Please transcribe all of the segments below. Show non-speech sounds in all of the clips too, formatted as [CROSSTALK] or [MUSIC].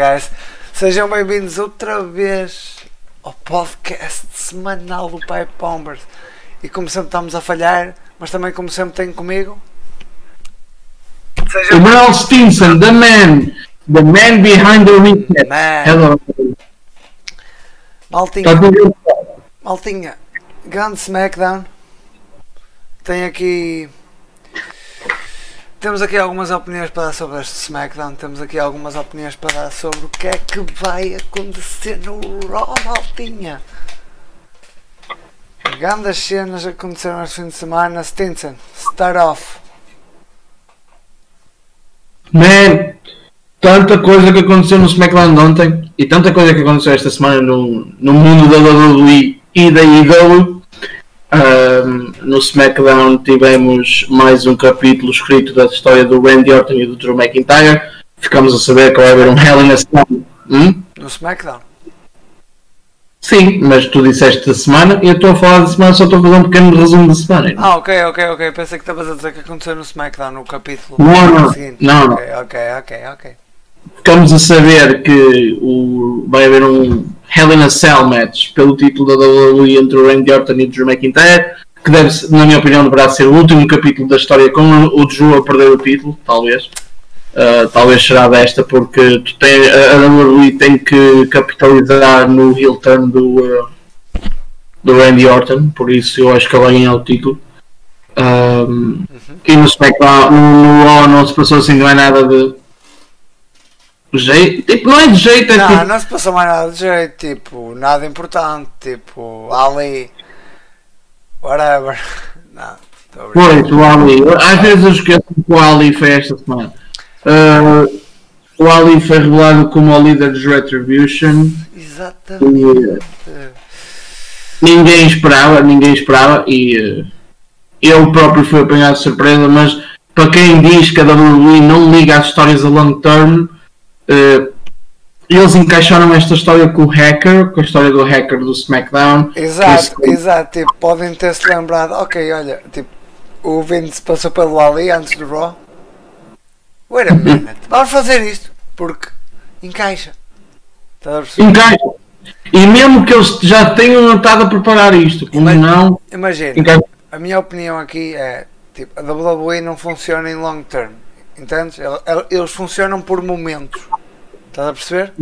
Guys. Sejam bem-vindos outra vez ao podcast semanal do Pai Pombers. E como sempre estamos a falhar, mas também como sempre tenho comigo. Sejam Emerald Stinson, the man, the man behind the. Man. Hello. Maltinha, Tá Maltinha, grande Smackdown. Tem aqui. Temos aqui algumas opiniões para dar sobre este Smackdown. Temos aqui algumas opiniões para dar sobre o que é que vai acontecer no Raw, Maltinha. Grandes cenas aconteceram este fim de semana. Stinson, start off. Man, tanta coisa que aconteceu no SmackDown ontem e tanta coisa que aconteceu esta semana no, no mundo da WWE e da IW. Ahm, no SmackDown tivemos mais um capítulo escrito da história do Randy Orton e do Drew McIntyre. Ficamos a saber que vai haver um Hell in a Cell. Hum? No SmackDown. Sim, mas tu disseste da semana e eu estou a falar da semana, só estou a fazer um pequeno resumo da semana. Ah, ok, ok, ok. Pensei que estavas a dizer que aconteceu no SmackDown no capítulo Não, não, não, ok, ok, ok. ficamos a saber que o, vai haver um Hell in a Cell match pelo título da WWE entre o Randy Orton e o Drew McIntyre, que deve, na minha opinião, deverá ser o último capítulo da história com o Drew a perder o título, talvez. Uh, talvez será desta, porque tu tem, a WWE tem que capitalizar no heel turn do, uh, do Randy Orton, por isso eu acho que ele vai ganhar o título. Um, E no SmackDown, no Raw não se passou assim, não é nada de jeito, tipo, não é de jeito, é Não, tipo, não se passou mais nada de jeito, tipo, nada importante, tipo, ali, whatever. [LAUGHS] Não, pois, o Ali, às vezes eu esqueço que o Ali foi esta semana. Uh, o Ali foi revelado como o líder dos Retribution, Exatamente. ninguém esperava, ninguém esperava e uh, eu próprio fui apanhado de surpresa, mas para quem diz que a WWE não liga às histórias a long term, uh, eles encaixaram esta história com o hacker, com a história do hacker do SmackDown. Exato, Esse- exato, tipo, podem ter-se lembrado, ok, olha, tipo, o Vince passou pelo Ali antes do Raw. Wait a minute, vamos fazer isto, porque encaixa. Perceber? encaixa. E mesmo que eles já tenham estado a preparar isto, como Mas- não, Imagina, encaixa. a minha opinião aqui é, tipo, a WWE não funciona em long term, entendes? El- el- Eles funcionam por momentos, estás a perceber?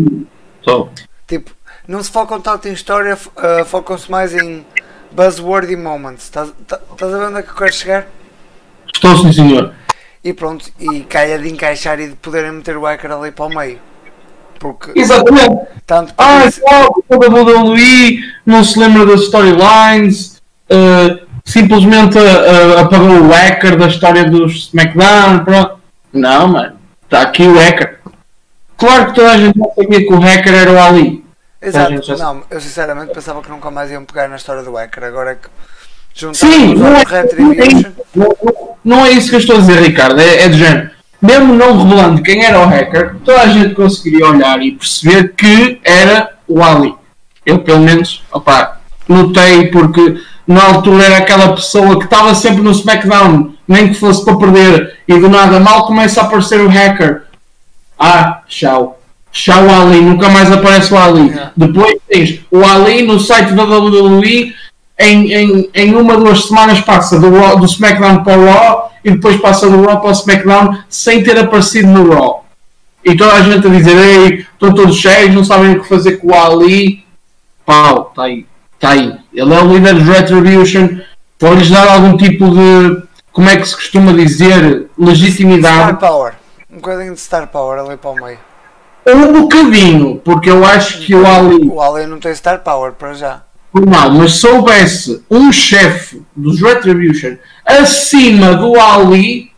Só. Tipo, não se focam tanto em história, ah, focam-se mais em buzzworthy moments, estás, tá- estás a ver onde é que eu quero chegar? Estou sim senhor. E pronto, e caia de encaixar e de poderem meter o hacker ali para o meio. Porque Exatamente. tanto Ah, porque- claro, o WWE não se lembra das storylines, uh, simplesmente uh, uh, apagou o hacker da história do SmackDown. Pronto. Não, mano, está aqui o hacker. Claro que toda a gente sabia que o hacker era o Ali. Exato, já não, eu sinceramente pensava que nunca mais iam pegar na história do hacker, agora é que Sim, juntamos não é, Retribution. não, é- não é isso que eu estou a dizer, Ricardo. É, é de género. Mesmo não revelando quem era o hacker, toda a gente conseguiria olhar e perceber que era o Ali. Eu, pelo menos, opá, notei porque na altura era aquela pessoa que estava sempre no SmackDown, nem que fosse para perder, e do nada mal começa a aparecer o hacker. Ah, tchau. Tchau Ali, nunca mais aparece o Ali. Yeah. Depois tens o Ali no site da WWE em, em, em uma duas semanas passa do, Raw- do SmackDown para o Raw e depois passa do Raw para o SmackDown sem ter aparecido no Raw. E toda a gente a dizer, ei, estão todos cheios, não sabem o que fazer com o Ali. Pau, está aí, está aí. Ele é o líder dos Retribution, pode-lhes dar algum tipo de, como é que se costuma dizer, Star legitimidade. Power. Um bocadinho de Star Power ali para o meio. Um bocadinho, porque eu acho que o Ali O Ali não tem Star Power para já. Não, mas se soubesse um chefe dos Retribution acima do Ali,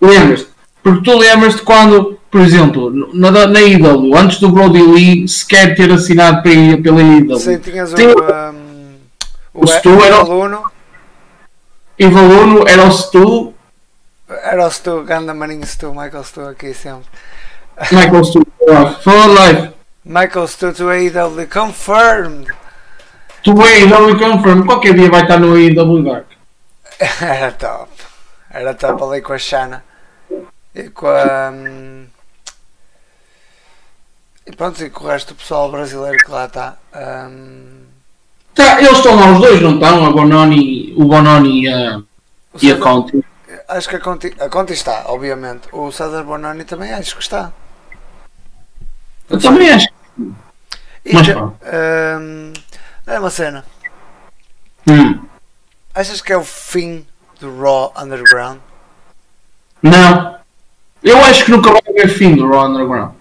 lembras-te? Porque tu lembras-te quando, por exemplo, na, na antes do Brody Lee sequer ter assinado pela, pela IW, Sim, tinhas o. Tem- Um, o Stu era o- aluno. e Valuno era o Stu, Era o Stu, Ganda Maninho Stu, Michael Stu aqui sempre. Michael Stu, Fala live. Michael Stu to AEW confirmed. Tu AEW Confirm, qualquer dia vai estar no AEW Dark. Era top. Era top ali com a Shana. E com a. hum, E pronto, e com o resto do pessoal brasileiro que lá está. hum, Tá, eles estão lá os dois, não estão? A Bononi, o Bononi e a, e a Conti. Acho que a Conti, a está, obviamente. O César Bononi também acho que está. Eu também acho. E Mas pronto. hum, é uma cena. Hum. Achas que é o fim do Raw Underground? Não. Eu acho que nunca vai haver fim do Raw Underground.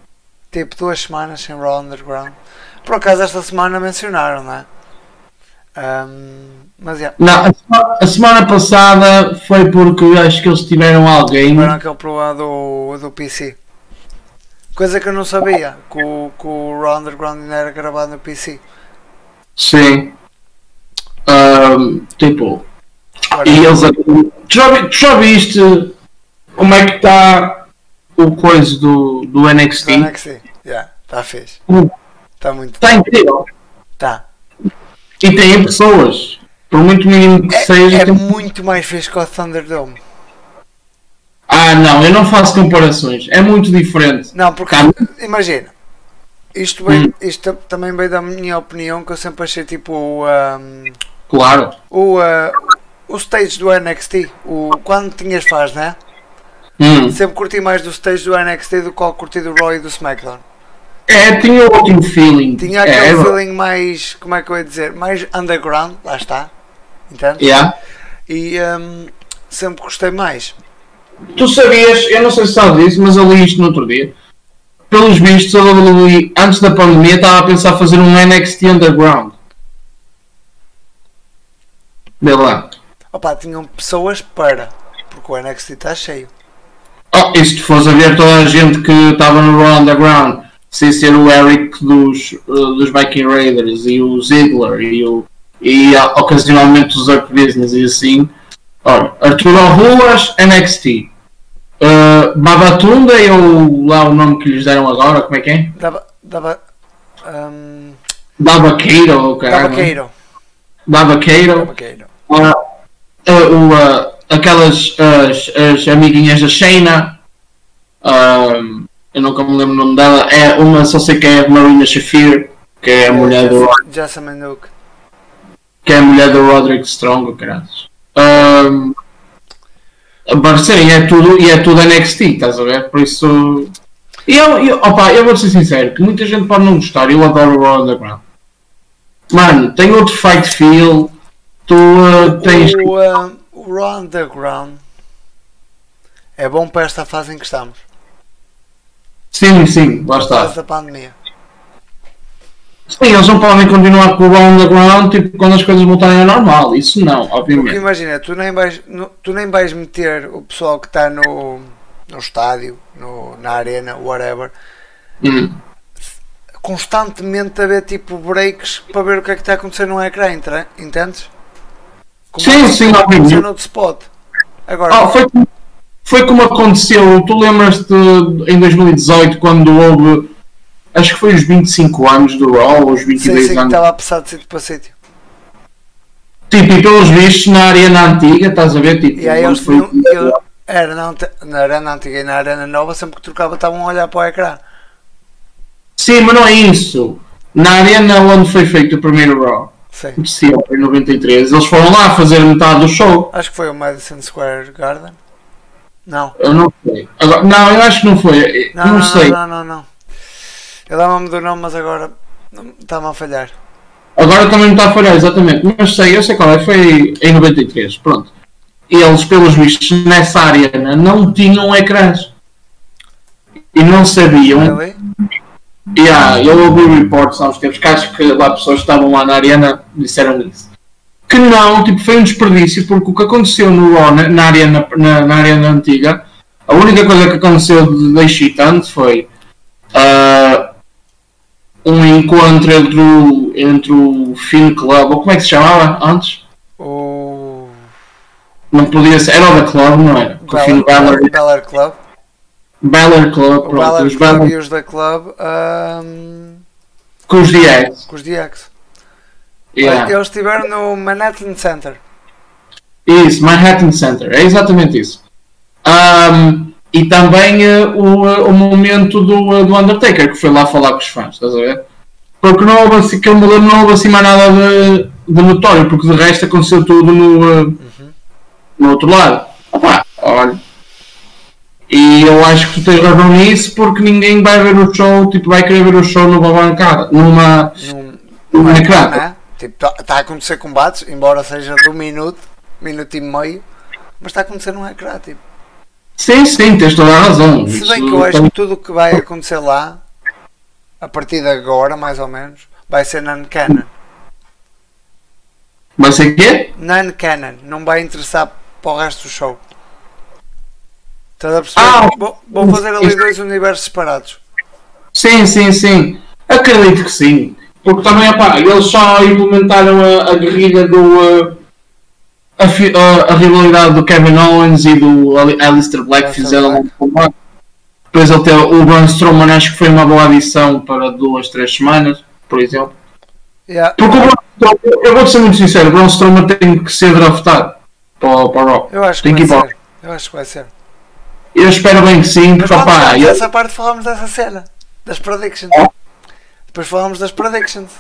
Tipo duas semanas sem Raw Underground. Por acaso esta semana mencionaram, não é? Hum, mas. Não, a, sema- a semana passada foi porque acho que eles tiveram alguém. Tiveram aquele problema do, do PC. Coisa que eu não sabia, que o, que o Raw Underground ainda era gravado no PC. Sim. Ahm, tipo, Agora, e eles. Tu já, tu já viste como é que está o coisa do, do NXT? do NXT. Yeah, está fixe. Hum. Está muito. Está incrível. Tá. E tem pessoas. Por muito mínimo que seja. É, é tem- muito mais fixe que o Thunderdome. Ah, não, eu não faço comparações. É muito diferente. Não, porque Tá. imagina, isto, Hum. isto também veio da minha opinião que eu sempre achei tipo o, um, Claro. o, uh, o stage do NXT, o, quando tinhas faz, né? Hum. Sempre curti mais do stage do NXT do que curti do Raw e do SmackDown. É, tinha outro feeling. Tinha é, aquele é, feeling mais, como é que eu ia dizer, mais underground, lá está, entende? yeah. E um, sempre gostei mais. Tu sabias, eu não sei se sabes disso, mas eu li isto no outro dia. Pelos vistos, a WWE, antes da pandemia, estava a pensar fazer um NXT Underground. Vê lá. Opa, tinham pessoas para, porque o NXT está cheio. Oh, e se tu fores a ver toda a gente que estava no Raw Underground, sem ser o Eric dos, uh, dos Viking Raiders e o Ziggler e, o, e ocasionalmente os Up Business e assim. Olha, Arturo Ruas, NXT. Uh, Babatunda é o, lá o nome que lhes deram agora, como é que é? Dava, dava, um, Babaqueiro, ou caralho. dava queiro. Babaqueiro. Dava queiro. Ah, ah, o, ah, aquelas as, as amiguinhas da Shayna. Ah, eu nunca me lembro o nome dela. É uma, só sei que é a Marina Shafir, que é a mulher do, Jessamine Duke. que é a mulher do Roderick Strong, caralho. Um, sim, é tudo, e é tudo NXT, estás a ver? Por isso. E eu, eu, opa, eu vou ser sincero, que muita gente pode não gostar, eu adoro o Raw Underground. Mano, tem outro fight feel, tu ah, tens. O, um, o Raw Underground é bom para esta fase em que estamos. Sim, sim, lá está. da pandemia. Sim, eles não podem continuar com o Underground tipo, quando as coisas voltarem ao normal, isso não, Porque obviamente. imagina, tu nem vais, tu nem vais meter o pessoal que está no, no estádio, no, na arena, whatever, Hum. constantemente a ver tipo breaks para ver o que é que está a acontecer no ecrã, entendes? Como Sim, sim, como obviamente. no spot. Agora, Ah, foi, como- foi como aconteceu, tu lembras-te em 2018 quando houve, acho que foi os 25 anos do Raw, ou os sim, 22 sim, que anos. estava a passar de sítio para sítio. Tipo, e pelos vistos na arena antiga, estás a ver? Tipo, E aí eles foi- ele- era na, na arena antiga e na arena nova, sempre que trocava estavam a olhar para o ecrã. Sim, mas não é isso. Na arena onde foi feito o primeiro Raw, Sim. sim, em 93, eles foram lá fazer metade do show. Acho que foi o Madison Square Garden. Não. Eu não sei. Agora, não, eu acho que não foi. Não, não, não, sei. não, não, não. Eu dava-me do nome, mas agora está-me a falhar. Agora também me está a falhar, exatamente. Mas sei, eu sei qual é. Foi em 93. Pronto. Eles, pelos vistos, nessa arena não tinham ecrãs. E não sabiam. Really? Yeah, eu ouvi reports há uns tempos que acho que lá pessoas que estavam lá na arena disseram isso. Que não, tipo, foi um desperdício, porque o que aconteceu no Raw, na, na arena, na, na arena antiga, a única coisa que aconteceu de, de excitante foi ah, um encontro entre o, entre o Finn Club, ou como é que se chamava antes? O Não podia ser, era o da Club, não era? O Finn Balor, Balor, Club. Balor Club, O pronto, Balor os Club Balor e os da Club ahm, com os DX. com os DX. Yeah. Eles estiveram no Manhattan Center. Isso, Manhattan Center, é exatamente isso. Ahm, e também uh, o, uh, o momento do, uh, do Undertaker, que foi lá falar com os fãs, estás a ver? Porque não houve assim, que eu me lembro, não houve assim mais nada de, de notório, porque de resto aconteceu tudo no, uhum. no outro lado. Opa, olha. E eu acho que tu tens razão nisso, porque ninguém vai ver o show, tipo, vai querer ver o show numa bancada, numa, Num, numa ecrã. Tipo, está a acontecer combates, embora seja de um minuto, minuto e meio, mas está a acontecer num ecrã, tipo. Sim, sim, tens toda a razão. Se bem que eu acho que tudo o que vai acontecer lá, a partir de agora, mais ou menos, vai ser non-canon. Vai ser quê? Non-canon, não vai interessar para o resto do show. Estás a perceber? Ah, vou, vou fazer ali dois universos separados. Sim, sim, sim. Acredito que sim. Porque também, opá, eles só implementaram a, a guerrilha do. uh, a, fi- a- a rivalidade do Kevin Owens e do Alistair Black Alistair fizeram Black. um combate. Depois ele teve o Braun Strowman, acho que foi uma boa adição para duas, três semanas, por exemplo. Yeah, Porque o Braun Strowman, eu vou ser muito sincero, o Braun Strowman tem que ser draftado para, o- para o Raw. eu acho que Tem vai que ir para o- ser. Eu acho que vai ser. Eu espero bem que sim, Mas porque opá, ele- essa parte falamos dessa cena. Das predictions. Oh. Depois falamos das predictions.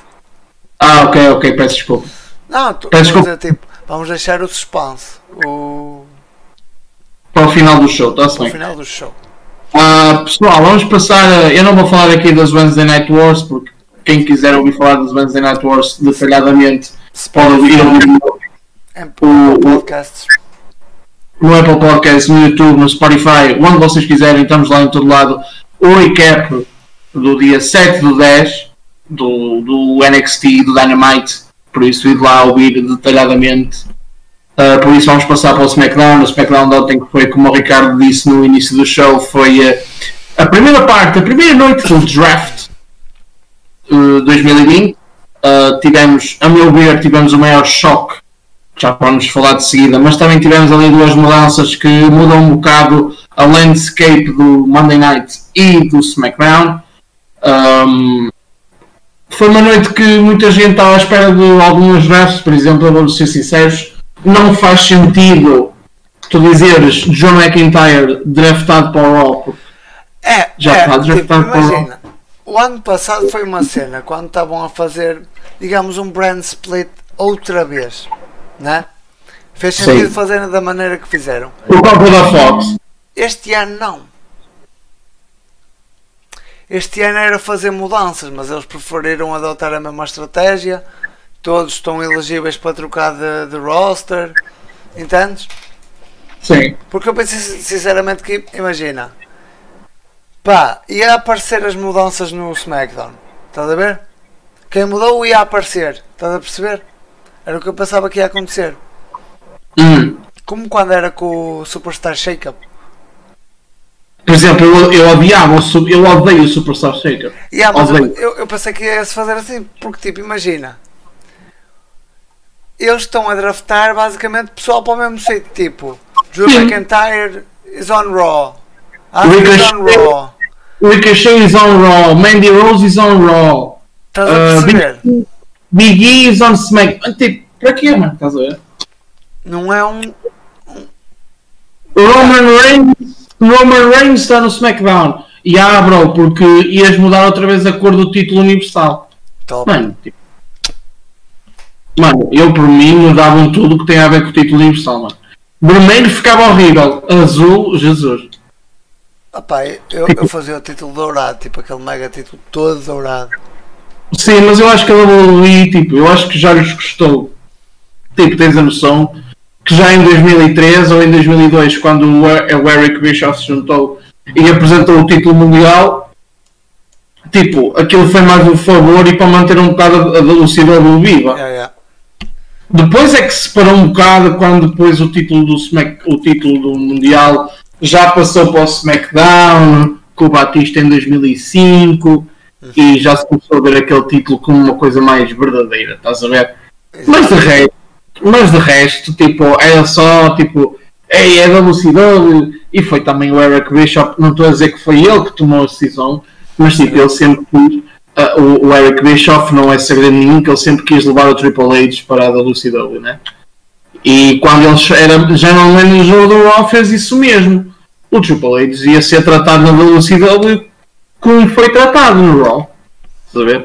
Ah, ok, ok, peço desculpa. Não, tu, Peço vou dizer, tipo, vamos deixar o suspense. O, Para o final do show, está-se o bem. final do show. Ah, pessoal, vamos passar. Eu não vou falar aqui das Wednesday Night Wars, porque quem quiser ouvir falar das Wednesday Night Wars detalhadamente pode ouvir O- o- podcasts. no Apple Podcasts, no YouTube, no Spotify, onde vocês quiserem, estamos lá em todo lado. O recap do dia 7 do 10 do, do NXT e do Dynamite, por isso ir lá ouvir detalhadamente. Ah, por isso vamos passar para o SmackDown. O SmackDown de ontem, foi como o Ricardo disse no início do show, foi ah, a primeira parte, a primeira noite do draft ah, 2020. Ah, tivemos, a meu ver, tivemos o maior choque já vamos falar de seguida, mas também tivemos ali duas mudanças que mudam um bocado a landscape do Monday Night e do SmackDown. Um, foi uma noite que muita gente estava à espera de alguns drafts, por exemplo, eu vou ser sinceros, não faz sentido tu dizeres John McIntyre draftado para o Raw. É, Já é está, tipo, está com- imagina. O ano passado foi uma cena quando estavam a fazer, digamos, um brand split outra vez, né? Fez Sim. sentido fazer da maneira que fizeram. Por causa da Fox. Este ano não. Este ano era fazer mudanças, mas eles preferiram adotar a mesma estratégia. Todos estão elegíveis para trocar de, de roster. Entendes? Sim. Porque eu pensei sinceramente que, imagina, pá, ia aparecer as mudanças no SmackDown. Estás a ver? Quem mudou ia aparecer. Estás a perceber? Era o que eu pensava que ia acontecer. Hum. Como quando era com o Superstar Shake-Up. Por exemplo, eu, eu odiava, o eu odeio o Superstar Shaker. Yeah, mas eu, eu, eu pensei que ia se fazer assim, porque tipo, imagina. Eles estão a draftar basicamente pessoal para o mesmo sítio, tipo, Drew. McIntyre is on Raw. Asuka is on Raw. Ricochet is on Raw, Mandy Rose is on Raw, Estás a uh, perceber? Big, Big E is on SmackDown. Tipo, para quê, mano? Estás a ver? Não é um. Roman Reigns, Roman Reigns está no SmackDown. E ah, bro, porque ias mudar outra vez a cor do título universal. Top. Mano, tipo. Mano, eu por mim mudavam tudo o que tem a ver com o título universal, mano. Vermelho ficava horrível, azul, Jesus. Opá, eu, eu fazia o título dourado, tipo aquele mega título todo dourado. Sim, mas eu acho que a WWE, tipo, eu acho que já lhes custou. Tipo, tens a noção que já em 2003 ou em 2002, quando o Eric Bischoff se juntou e apresentou o título mundial, tipo, aquilo foi mais um favor e para manter um bocado a a velocidade do viva. Yeah, yeah. Depois é que se parou um bocado quando depois o título do Smack, o título do Mundial já passou para o SmackDown, com o Batista em 2005 e já se começou a ver aquele título como uma coisa mais verdadeira, estás a ver? Mas de resto, mas de resto, tipo, era só tipo, ei, é da velocidade e foi também o Eric Bishop, não estou a dizer que foi ele que tomou a decisão, mas tipo, ele sempre quis, ah, o, o Eric Bischoff não é segredo nenhum que ele sempre quis levar o Triple H para a WCW, né? E quando ele era general manager do Raw fez isso mesmo. o Triple H ia ser tratado na velocidade como foi tratado no Raw. Estás?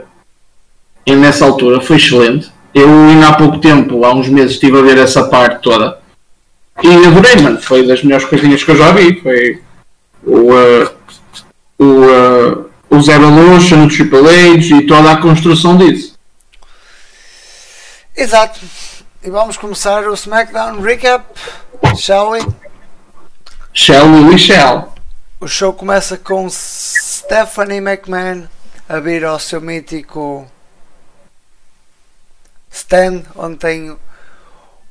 E nessa altura foi excelente. Eu ainda há pouco tempo, há uns meses, estive a ver essa parte toda. E adorei, mano. Foi das melhores coisinhas que eu já vi. Foi o, uh, o, uh, o Zero Evolution, o Triple H e toda a construção disso. Exato. E vamos começar o SmackDown Recap, shall we? Shall we shall. O show começa com Stephanie McMahon a vir ao seu mítico stand, onde tem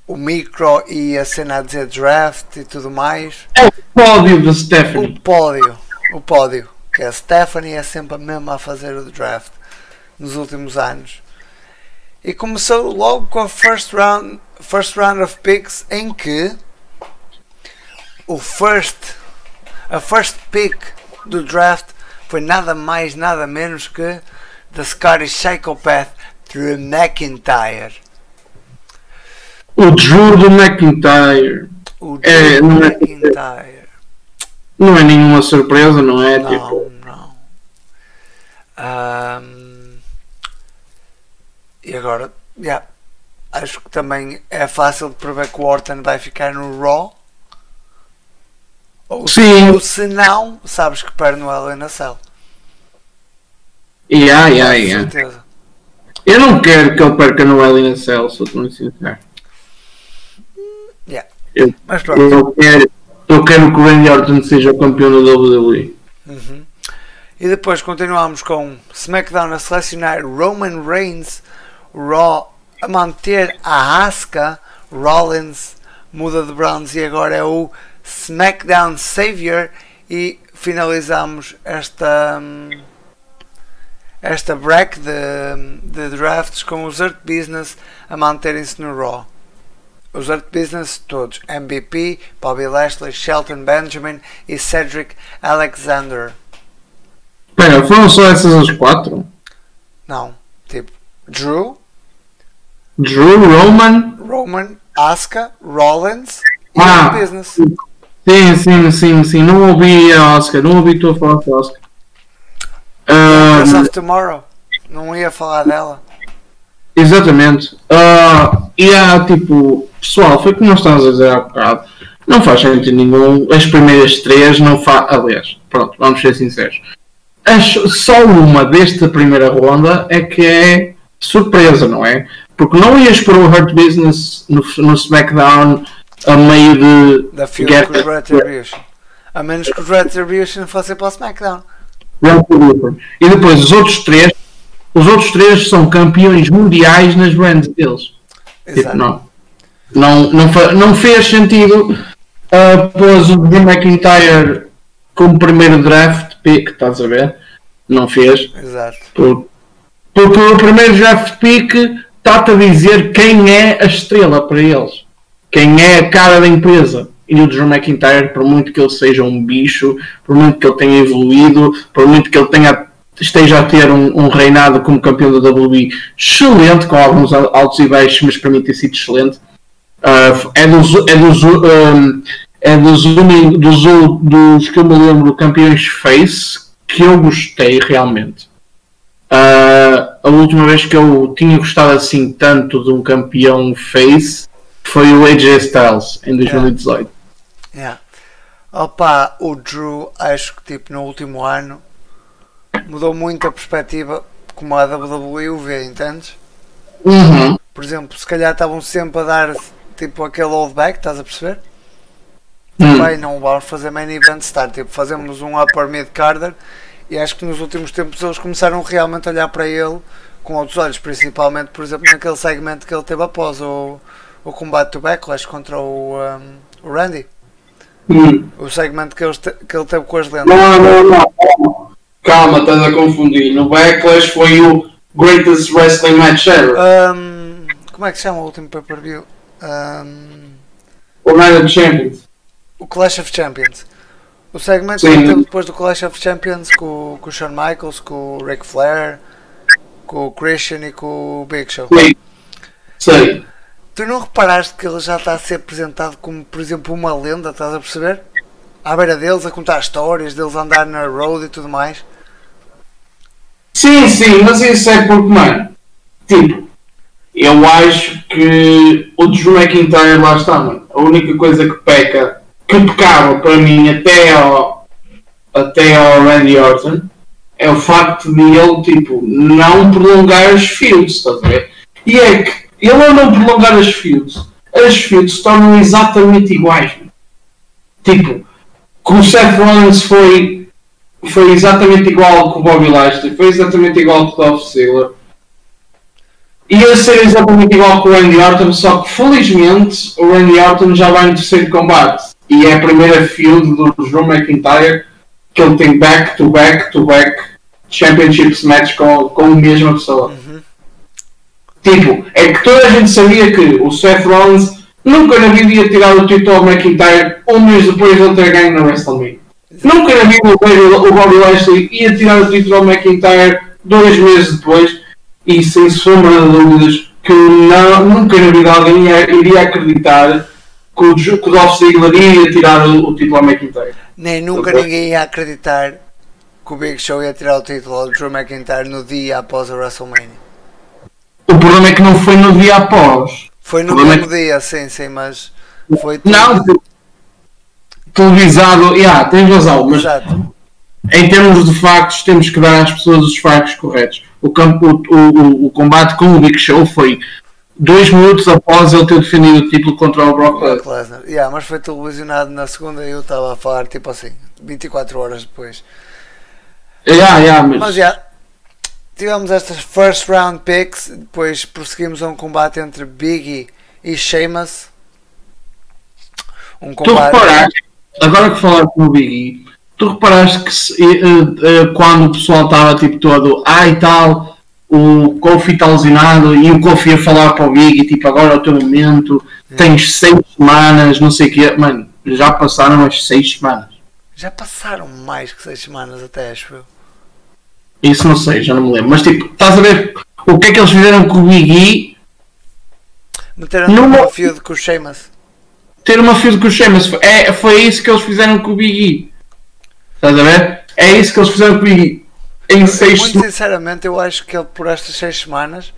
o micro e a cena a dizer draft e tudo mais. É o pódio da O Stephanie. pódio, o pódio, que a Stephanie é sempre a mesma a fazer o draft nos últimos anos. E começou logo com a first round, first round of picks em que o first, a first pick do draft foi nada mais, nada menos que the Scottish Psychopath Drew McIntyre. O Drew do McIntyre. O É, Drew não é- McIntyre. Não é nenhuma surpresa, não é? Tipo, Não, não. Ahm, e agora, yeah, acho que também é fácil de prever que o Orton vai ficar no Raw. Ou, Sim. ou se não, sabes que perde no Hell in a Cell. yeah, yeah, Com yeah. certeza. Eu não quero que ele perca no Hell in a Cell, sou muito sincero. Yeah. Eu, Mas pronto. eu, quero, eu quero que o Randy Orton seja o campeão da WWE. Uhum. E depois continuamos com SmackDown a selecionar Roman Reigns, Raw a manter a Asuka, Rollins muda de brands e agora é o SmackDown Savior e finalizamos esta hum, esta break de, de drafts com os Earth Business a manterem-se no Raw. Os Earth Business todos, MVP, Bobby Lashley, Shelton Benjamin e Cedric Alexander. Espera, foram só essas as quatro? Não, tipo Drew, Drew, Roman. Roman, Asuka, Rollins e Ah. Earth Business. Sim, sim, sim, sim. Não ouvi a Oscar, não ouvi tu a falar da Oscar. Empress of Tomorrow. Não ia falar dela. exatamente. Ah, e há tipo, pessoal, foi como nós estávamos a dizer há bocado. Não faz sentido nenhum. As primeiras três não faz. Aliás, pronto, vamos ser sinceros. As- só uma desta primeira ronda é que é surpresa, não é? Porque não ias pôr o Hurt Business no, no SmackDown a meio de. Da guerra- com os Retribution. A menos que os Retribution fossem para o SmackDown. E depois os outros três, os outros três são campeões mundiais nas brands deles. Tipo, Exato. não. Não, não, não fez sentido uh, pôs o Drew McIntyre como primeiro draft pick, estás a ver? Não fez. Exato. Por- Porque o primeiro draft pick está-te a dizer quem é a estrela para eles. Quem é a cara da empresa. E o Drew McIntyre, por muito que ele seja um bicho, por muito que ele tenha evoluído, por muito que ele tenha, esteja a ter um, um reinado como campeão da WWE excelente, com alguns al- altos e baixos, mas para mim tem sido excelente. Ah, é dos, é dos, um, é dos, uni- dos, dos que eu me lembro campeões face que eu gostei realmente. Ah, a última vez que eu tinha gostado assim tanto de um campeão face foi o AJ Styles em 2018. Yeah. Opa, o Drew, acho que tipo no último ano mudou muito a perspectiva como a WWE o vê, entendes? Uhum. Por exemplo, se calhar estavam sempre a dar tipo aquele old back, estás a perceber? Hum. Bem, não vamos fazer main event start, tipo, fazemos um upper mid carder e acho que nos últimos tempos eles começaram realmente a olhar para ele com outros olhos, principalmente, por exemplo, naquele segmento que ele teve após o, o combate do Backlash contra o, um, o Randy. Hum. O segmento que, eles te- que ele teve com as lendas. Não, não, não. calma. Estás a confundir. No Backlash foi o Greatest Wrestling Match Ever. Um, como é que se chama o último pay-per-view? Um, O Night of Champions. o Clash of Champions. O segmento que Sim. ele teve depois do Clash of Champions com, com o Shawn Michaels, com o Ric Flair, com o Christian e com o Big Show. Sei. Sei. Tu não reparaste que ele já está a ser apresentado como, por exemplo, uma lenda, estás a perceber? à beira deles a contar histórias, deles andar na road e tudo mais. Sim, sim, mas isso é porque, mano, tipo, eu acho que o Drew McIntyre lá está, mano. A única coisa que peca, que pecava para mim até ao, até ao Randy Orton, é o facto de ele, tipo, não prolongar as fields, estás a ver? E é que ele ao não prolongar as fields, as fields tornam exatamente iguais. Tipo, com o Seth Rollins foi, foi exatamente igual com o Bobby Lashley, foi exatamente igual com o Dolph Ziggler. Ia ser exatamente igual com o Randy Orton, só que felizmente o Randy Orton já vai no terceiro combate. E é a primeira field do Drew McIntyre que ele tem back to back to back championships match com, com a mesma pessoa. Tipo, é que toda a gente sabia que o Seth Rollins nunca na vida ia tirar o título ao McIntyre um mês depois de ele ter ganho na WrestleMania. Nunca na vida o Bobby Lashley ia tirar o título ao McIntyre dois meses depois e sem sombra de dúvidas que não, nunca na vida alguém ia, iria acreditar que o, que o Dolph Ziggler ia tirar o, o título ao McIntyre. Nem nunca Ok. ninguém ia acreditar que o Big Show ia tirar o título ao Drew McIntyre no dia após a WrestleMania. O problema é que não foi no dia após. Foi no é mesmo dia, sim, sim, mas foi tudo- Não, televisado, yeah, tens razão, mas Exato. em termos de factos, temos que dar às pessoas os factos corretos. O, campo, o, o, o combate com o Big Show foi dois minutos após ele ter defendido o título contra o Brock Lesnar. Brock Lesnar. Yeah, mas foi televisionado na segunda e eu estava a falar tipo assim, 24 horas depois. Yeah, yeah, mas, Mas já, tivemos estas first round picks, depois prosseguimos a um combate entre Biggie e Sheamus. Um tu combate. reparaste, agora que falaste no Big E, tu reparaste que se- eh, eh, quando o pessoal estava tipo todo, ah e tal, o Kofi está lesionado e o Kofi ia falar para o Big E, tipo agora é o teu momento, tens seis semanas, não sei o quê, mano, já passaram as seis semanas. Já passaram mais que 6 semanas até, acho eu. Isso não sei, já não me lembro. Mas tipo, estás a ver o que é que eles fizeram com o Big E? Meteram no feud com o Sheamus. Ter uma field com o Sheamus. Foi, é, foi isso que eles fizeram com o Big E. Estás a ver? É isso que eles fizeram com o Big E. Em seis Muito sinceramente, eu acho que ele por estas 6 semanas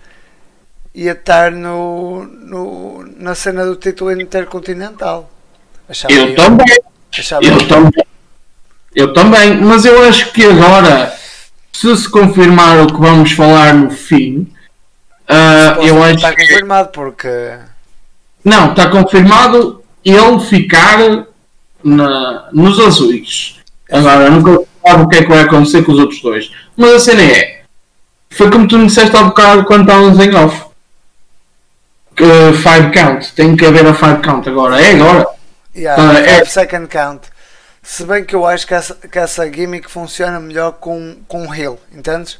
ia estar no, no, na cena do título intercontinental. Achava Eu também. Achava Eu também. Eu também. Mas eu acho que agora, se se confirmar o que vamos falar no fim, ah, eu acho está que. confirmado porque Não, está confirmado ele ficar na, nos azuis. Agora, nunca sabe o que é que vai acontecer com os outros dois. Mas a cena é. Foi como tu me disseste há bocado quando estávamos em off. Que five count. Tem que haver a five count agora. É agora. yeah, Ah, é. second count. Se bem que eu acho que essa, que essa gimmick funciona melhor com, com o Hill, entendes?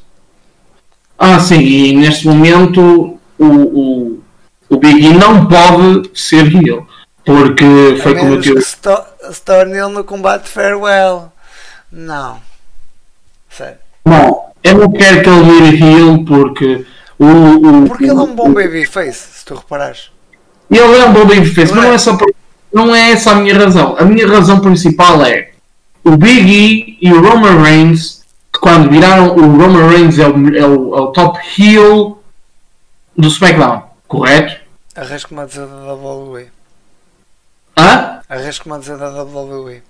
Ah, sim. E neste momento o, o, o Big E não pode ser heel. Porque foi como eu que se, to se torne ele no combate farewell. Não. Sério. Não, eu não quero que ele vire heel porque o. o Porque ele é um bom babyface, se tu reparares. Ele é um bom babyface, Não mas não é? é, só por- não é essa a minha razão. A minha razão principal é o Big E e o Roman Reigns, que quando viraram o Roman Reigns é o, é o, é o top heel do SmackDown, correto? Arrisco-me a dizer da WWE. Hã? Arrisco-me a dizer da WWE.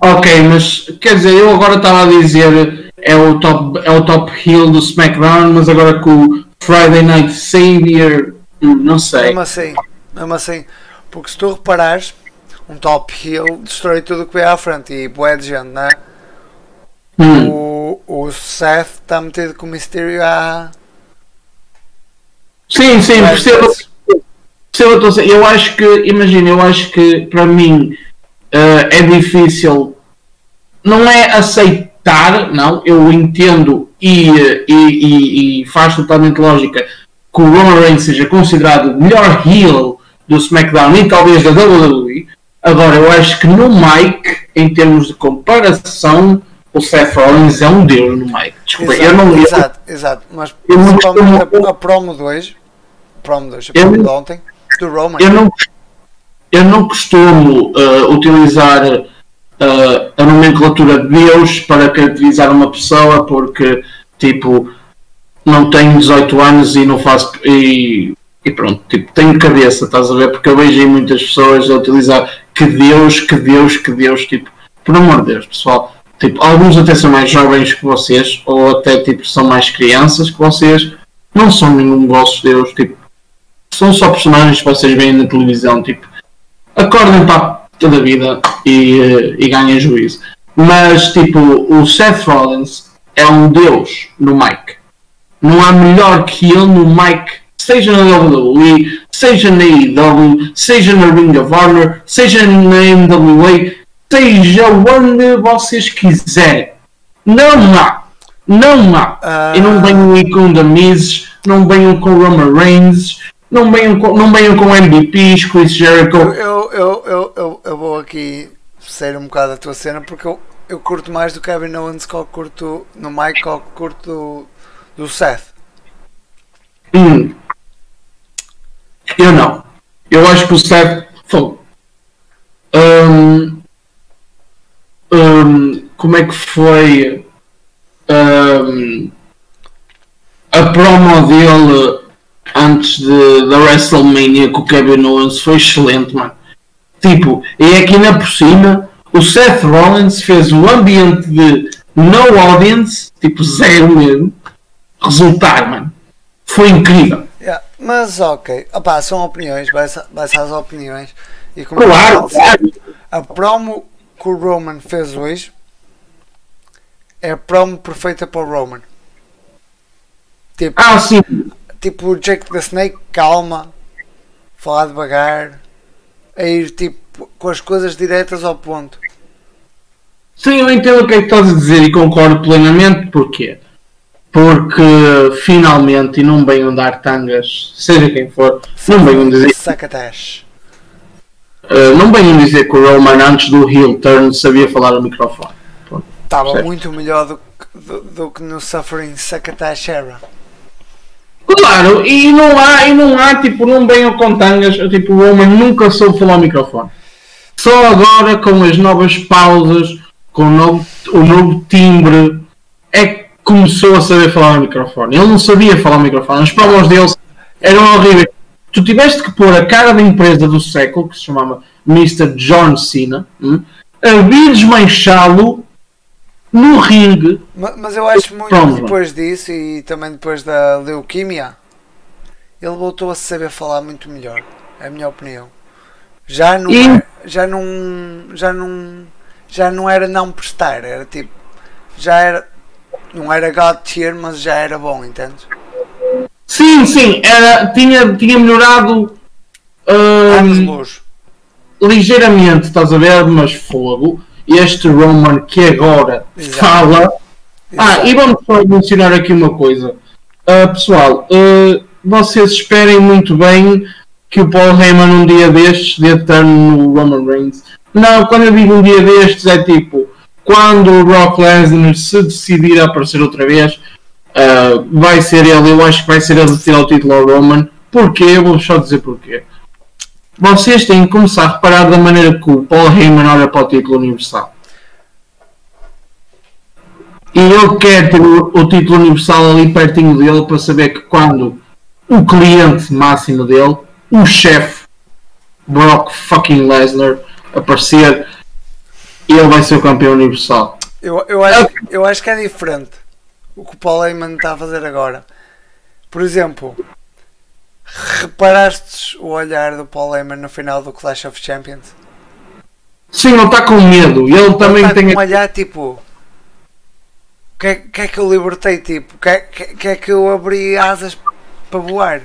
Ok, mas quer dizer, eu agora estava a dizer é o top, é o top heel do SmackDown, mas agora com o Friday Night Savior, hum, não sei. Mesmo assim, mesmo assim, porque se tu reparares, um top heel destrói tudo o que vem à frente e boé de gente, né? Hum. O, o Seth está metido com o Mysterio há. Sim, sim, percebo. Percebo a. Eu acho que, imagina, eu acho que para mim eh, é difícil, não é aceitar, não, eu entendo e, e, e, e faz totalmente lógica que o Roman Reigns seja considerado o melhor heel do SmackDown e talvez da WWE. Agora, eu acho que no mic, em termos de comparação, o Seth Rollins é um deus no mic. Desculpa, eu não eu- exato, exato. Mas eu não costumo- a, a promo de hoje, promo de hoje, a Eu promo de não- ontem, do Roman. Eu não, eu não costumo uh, utilizar uh, a nomenclatura de Deus para caracterizar uma pessoa porque, tipo, não tenho 18 anos e não faço. E, e pronto, tipo, tenho cabeça, estás a ver? Porque eu vejo muitas pessoas a utilizar que Deus, que Deus, que Deus, tipo, por amor de Deus, pessoal. Tipo, alguns até são mais jovens que vocês, ou até tipo, são mais crianças que vocês, não são nenhum vossos Deus, tipo, são só personagens que vocês veem na televisão, tipo, acordem para toda a vida e, eh, e ganhem juízo. Mas, tipo, o Seth Rollins é um deus no mic. Não há melhor que ele no mic, seja na WWE, seja na AEW, seja na Ring of Honor, seja na NWA, seja onde vocês quiserem. Não há. Não há. Uh... E não venham aí com The Miz, não venham com Roman Reigns, não venham com, não venham com MVPs, Chris Jericho. Eu, eu, eu, eu, eu, vou aqui ser um bocado a tua cena porque eu, eu curto mais do Kevin Owens que eu curto no eu curto do, do Seth. Hum. Eu não. Eu acho que o Seth. Um, um, como é que foi um, a promo dele antes de, da WrestleMania com o Kevin Owens foi excelente, mano. Tipo, e aqui na por cima o Seth Rollins fez o ambiente de no audience, tipo zero mesmo, resultar, mano. Foi incrível. Yeah, mas ok, Opa, são opiniões, vai-se às opiniões. E como claro, claro. A promo que o Roman fez hoje é a promo perfeita para o Roman. Tipo, ah, sim. Tipo o Jake the Snake, calma, falar devagar, a ir tipo com as coisas diretas ao ponto. Sim, eu entendo o que é que estás a dizer e concordo plenamente. Porquê? Porque finalmente, e não venham dar tangas, seja quem for, não venham dizer. Sacatash. Uh, não venham dizer que o Roman antes do heel turn sabia falar no microfone. Estava muito melhor do, do, do, que no Suffering Sacatash era. Claro, e não há, e não há, tipo, não venham com tangas, tipo, o Roman nunca soube falar ao microfone. Só agora com as novas pausas, com o novo, o novo timbre, é que começou a saber falar ao microfone. Ele não sabia falar ao microfone, as provas deles eram horríveis. Tu tiveste que pôr a cara da empresa do século, que se chamava Mr. John Cena, hum, a vir desmanchá-lo no ringue. Mas, mas, eu acho muito que depois disso e também depois da leuquimia, ele voltou a saber falar muito melhor. É a minha opinião. Já não, e... já não, já não, já não era não prestar, era tipo, já era, não era God tier, mas já era bom, entende? Sim, sim, era, tinha, tinha melhorado uh, ligeiramente, estás a ver, mas fogo este Roman que agora Exato. fala. Exato. Ah, e vamos só mencionar aqui uma coisa. Uh, pessoal, uh, vocês esperem muito bem que o Paul Heyman um dia destes dê turno no Roman Reigns. Não, quando eu digo um dia destes é tipo quando o Brock Lesnar se decidir a aparecer outra vez, uh, vai ser ele, eu acho que vai ser ele a tirar o título ao Roman. Porquê? Eu vou só dizer porquê vocês têm que começar a reparar da maneira que o Paul Heyman olha para o título universal. E ele quer ter o, o, título universal ali pertinho dele para saber que quando o cliente máximo dele, o chefe Brock fucking Lesnar aparecer, ele vai ser o campeão universal. Eu, eu, acho, eu acho que é diferente o que o Paul Heyman está a fazer agora. Por exemplo, Reparaste o olhar do Paul Heyman no final do Clash of Champions? Sim, ele está com medo. E ele, ele também tá tem. Com um olhar tipo. O que, é, que é que eu libertei? Tipo, que, é, que, que é que eu abri asas para voar?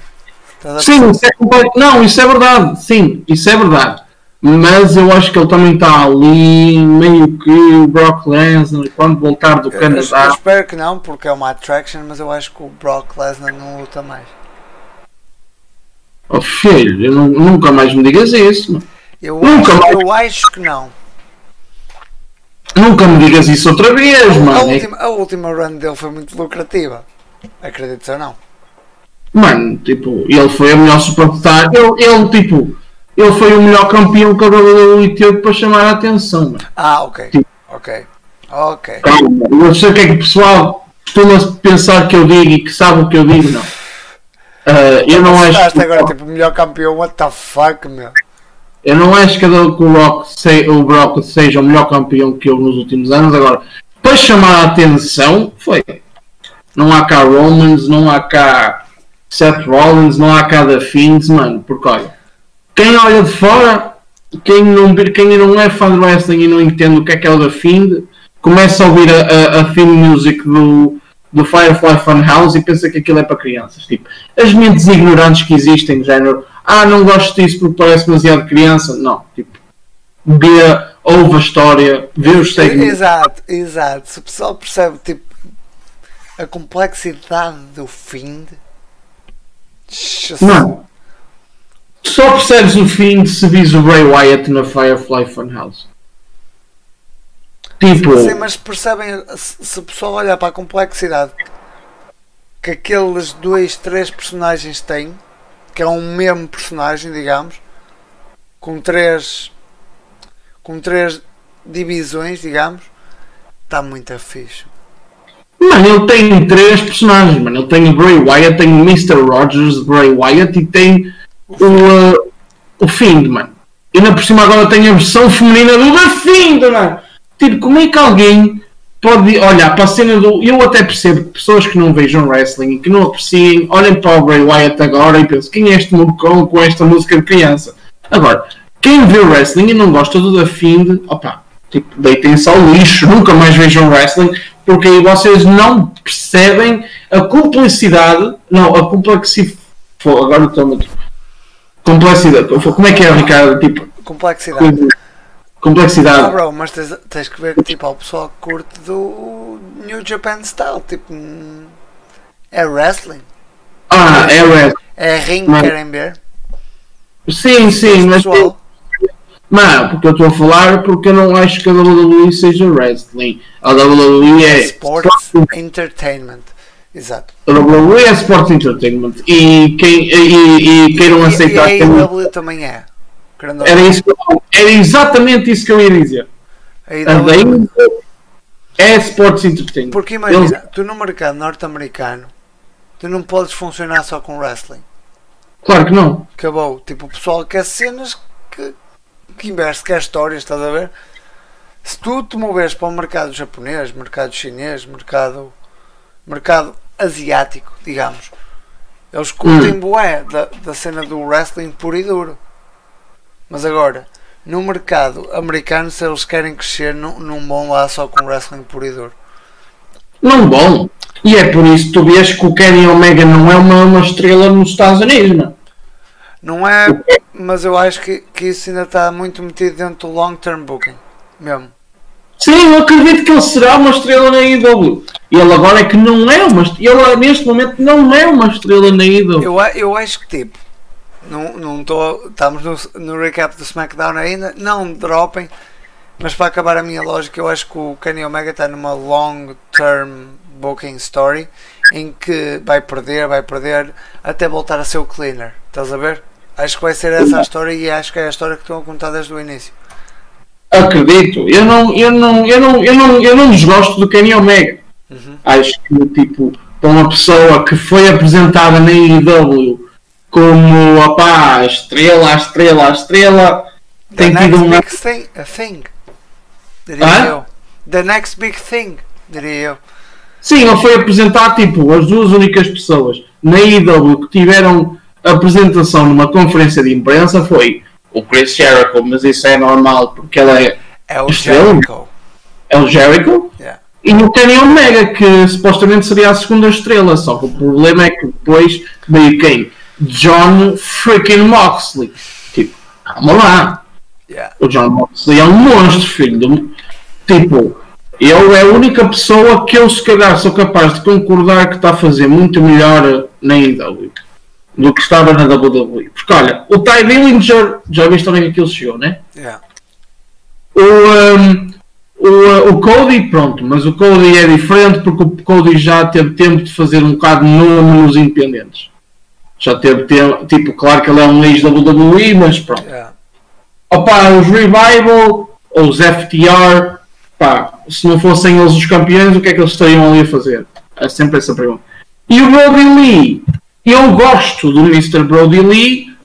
Sim, isso é Não, isso é verdade. Sim, isso é verdade. Mas eu acho que ele também está ali, meio que o Brock Lesnar, quando voltar do Canadá. Eu, eu espero que não, porque é uma attraction, mas eu acho que o Brock Lesnar não luta mais. Oh filho, eu não, nunca mais me digas isso. Eu, nunca acho, mais... eu acho que não. Nunca me digas isso outra vez, a, mano. A última, a última run dele foi muito lucrativa. Acredito ou não? Mano, tipo, ele foi a melhor superstar. Ele, ele, tipo, ele foi o melhor campeão que a WWE teve para chamar a atenção. Mano. Ah, ok. Sim. Ok. Ok. Calma, não sei o que é que o pessoal costuma pensar que eu digo e que sabe o que eu digo, não. Ah, eu não acho. Estás agora tipo melhor campeão, what the fuck, meu? Eu não acho que o que Brock, se- o Brock seja o melhor campeão que houve nos últimos anos. Agora, para chamar a atenção, foi. Não há cá Romans, não há cá Seth Rollins, não há cá The Fiends, mano. Porque olha, quem olha de fora, quem não, quem não é fã de wrestling e não entende o que é que é o The Fiend, começa a ouvir a, a, a theme music do, do Firefly Funhouse e pensa que aquilo é para crianças. Tipo, as mentes ignorantes que existem, de género, ah, não gosto disso porque parece demasiado criança. Não, tipo, vê, ouve a história, vê os segmentos. Exato, exato. Se o pessoal percebe tipo a complexidade do de. Não. Só percebes o fim de se vis o Bray Wyatt na Firefly Funhouse. Tipo, Sim, mas percebem se, o pessoal olhar para a complexidade que aqueles dois, três personagens têm, que é um mesmo personagem, digamos, com três com três divisões, digamos, está muito fixe. mano, ele tem três personagens, mano. Ele tem o Bray Wyatt, tem o Mr. Rogers, Bray Wyatt e tem o, uh, o Fiend, mano. E ainda por cima agora tem a versão feminina do The Fiend, mano. Tipo, como é que alguém pode olhar para a cena do. Eu até percebo que pessoas que não vejam wrestling e que não apreciem, olhem para o Bray Wyatt agora e pensam: quem é este mocão com esta música de criança? Agora, quem vê wrestling e não gosta do The Fiend, opa, tipo, deitem-se ao lixo, nunca mais vejam wrestling, porque aí vocês não percebem a complexidade, não, a complexidade. Agora estou muito. Complexidade. Como é que é, Ricardo? Tipo, Complexidade. complexidade. bro, mas tens, tens que ver que tipo, há o pessoal que curte do New Japan Style, tipo, é wrestling, Ah, é wrestling. é ring, Mas- querem ver? Sim, sim, mas. Não, porque eu estou a falar porque eu não acho que a WWE seja wrestling. A WWE é. Sports Entertainment. Exato. WWE é Sports Entertainment. E, quem, e, e queiram E, e aceitar a. AEW também é. Era, isso, era exatamente isso que eu ia dizer. A AEW é Sports Entertainment. Porque imagina, tu no mercado norte-americano, tu não podes funcionar só com wrestling. Claro que não. Acabou. Tipo, o pessoal quer cenas que, que investe, quer histórias, estás a ver? Se tu te moveres para o mercado japonês, mercado chinês, mercado, mercado asiático, digamos, eles curtem Hum. bué da, da cena do wrestling puro e duro. Mas agora, no mercado americano, se eles querem crescer, não, não vão lá só com wrestling puro e duro. Não bom. E é por isso que tu vês que o Kenny Omega não é uma, uma estrela nos Estados Unidos, não. Não é, mas eu acho que, que isso ainda está muito metido dentro do long term booking. Mesmo. Sim, eu acredito que ele será uma estrela na IW. Ele agora é que não é uma estrela. Ele neste momento não é uma estrela na IW. Eu, eu acho que tipo, não não estou. Estamos no, no recap do SmackDown ainda, não dropem, mas para acabar a minha lógica, eu acho que o Kenny Omega está numa long term booking story em que vai perder, vai perder, até voltar a ser o cleaner. Estás a ver? Acho que vai ser essa a história e acho que é a história que estão a contar desde o início. Acredito. Eu não, eu não, eu não, eu não, eu não desgosto do Kenny Omega. Uhum. Acho que tipo, para uma pessoa que foi apresentada na IW como opá, a estrela, a estrela, a estrela, The tem tido next um big thing, a thing. Diria Hã? eu. The next big thing, diria eu. Sim, ele foi apresentar tipo as duas únicas pessoas na IW que tiveram apresentação numa conferência de imprensa foi o Chris Jericho, mas isso é normal porque ele é, É o é Jericho. é o Jericho Yeah. e o Kenny Omega que supostamente seria a segunda estrela, só que o problema é que depois veio quem? John freaking Moxley. Tipo, calma lá. Yeah. O John Moxley é um monstro, filho. do- Tipo, ele é a única pessoa que eu, se calhar, sou capaz de concordar que está a fazer muito melhor na IW do que estava na WWE. Porque, olha, o Ty Dillinger, já viste onde é que aquilo chegou, né? Yeah. O, um, o, uh, o Cody, pronto, mas o Cody é diferente porque o Cody já teve tempo de fazer um bocado nome nos independentes. Já teve tempo, tipo, claro que ele é um ex-WWE, mas pronto. Yeah. Opa, os Revival ou os FTR, pá, se não fossem eles os campeões, o que é que eles estariam ali a fazer? É sempre essa pergunta. E o Brody Lee, eu gosto do Mr. Brody Lee,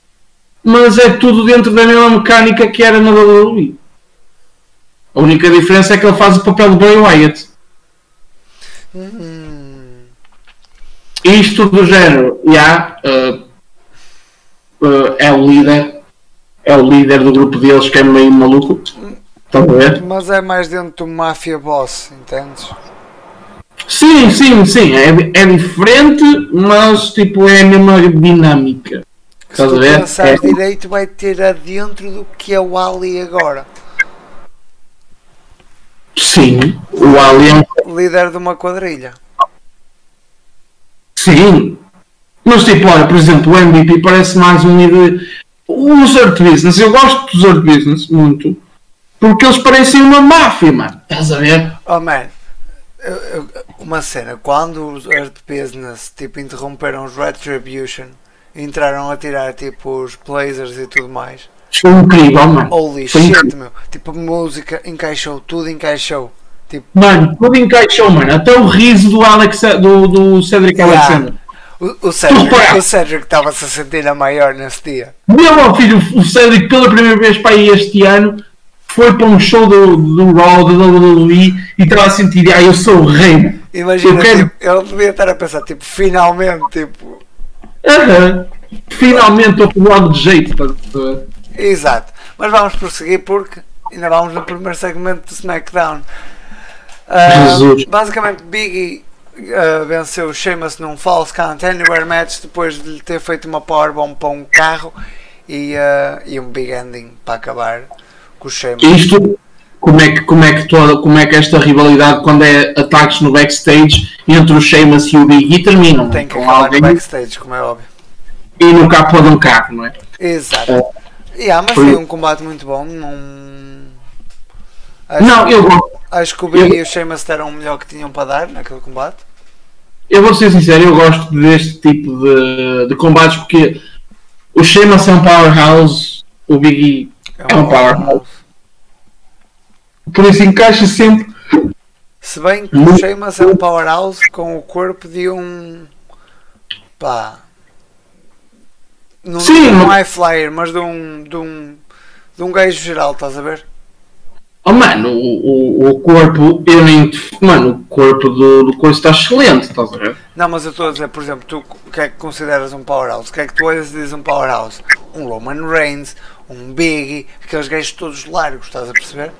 mas é tudo dentro da mesma mecânica que era na WWE. A única diferença é que ele faz o papel de Bray Wyatt. Hum, Isto do género, já, uh, uh, é o líder, é o líder do grupo deles que é meio maluco. Estão a ver? mas é mais dentro do Mafia Boss, entendes? Sim, sim, sim, é, é diferente, mas tipo é a mesma dinâmica. Que se tu ver? pensares É. direito vai ter adentro do que é o Ali agora. Sim, o Alien, Líder de uma quadrilha. sim. Mas tipo, olha, por exemplo, o MVP parece mais um líder. Os Earth Business, eu gosto dos Earth Business muito. Porque eles parecem uma máfia, mano. Estás a ver? Oh man, eu- eu- uma cena, quando os Earth Business tipo, interromperam os Retribution e entraram a tirar tipo os blazers e tudo mais, Foi incrível, mano. holy Foi shit incrível. meu, tipo a música encaixou, tudo encaixou. Tipo, Mano, tudo encaixou, mano. Até o riso do, Alex, do, do Cedric Yeah. Alexander. o, o Cedric estava-se a sentir a maior nesse dia. Meu filho, o Cedric pela primeira vez para aí este ano foi para um show do, do Raw, da WWE e estava a sentir, ah, eu sou o rei. Mano." Imagina, quero- tipo, ele devia estar a pensar, tipo, finalmente, tipo, Aham. Finalmente estou com algo de jeito. estás a ver? Exato. Mas vamos prosseguir porque ainda vamos no primeiro segmento do SmackDown. Jesus. basicamente, Biggie ah, venceu o Sheamus num False Count Anywhere match depois de lhe ter feito uma powerbomb para um carro e, ah, e um big ending para acabar com o Sheamus. Isto, como é, que, como, é que toda, como é que esta rivalidade, quando é ataques no backstage entre o Sheamus e o Big E, terminam Tem que com acabar alguém no backstage, como é óbvio. e no capô de um carro, não é? Exato. Yeah, mas Foi- foi um combate muito bom. Não, acho, Não, eu, vou- acho que o Biggie e o Sheamus deram o melhor que tinham para dar naquele combate. eu vou ser sincero, eu gosto deste tipo de, de combates porque o Sheamus é um powerhouse, o Big E é um powerhouse. Por isso encaixa sempre. Se bem que o Sheamus é um powerhouse com o corpo de um. pá. Não, Sim, não mas- é flyer, mas de um. de um. de um gajo geral, estás a ver? Oh mano, o, o, o corpo, eu nem. Mano, o corpo do, do coisa está excelente, estás a ver? Não, mas eu estou a dizer, por exemplo, tu o que é que consideras um powerhouse? O que é que tu olhas e dizes um powerhouse? Um Roman Reigns, um Biggie, aqueles gajos todos largos, estás a perceber?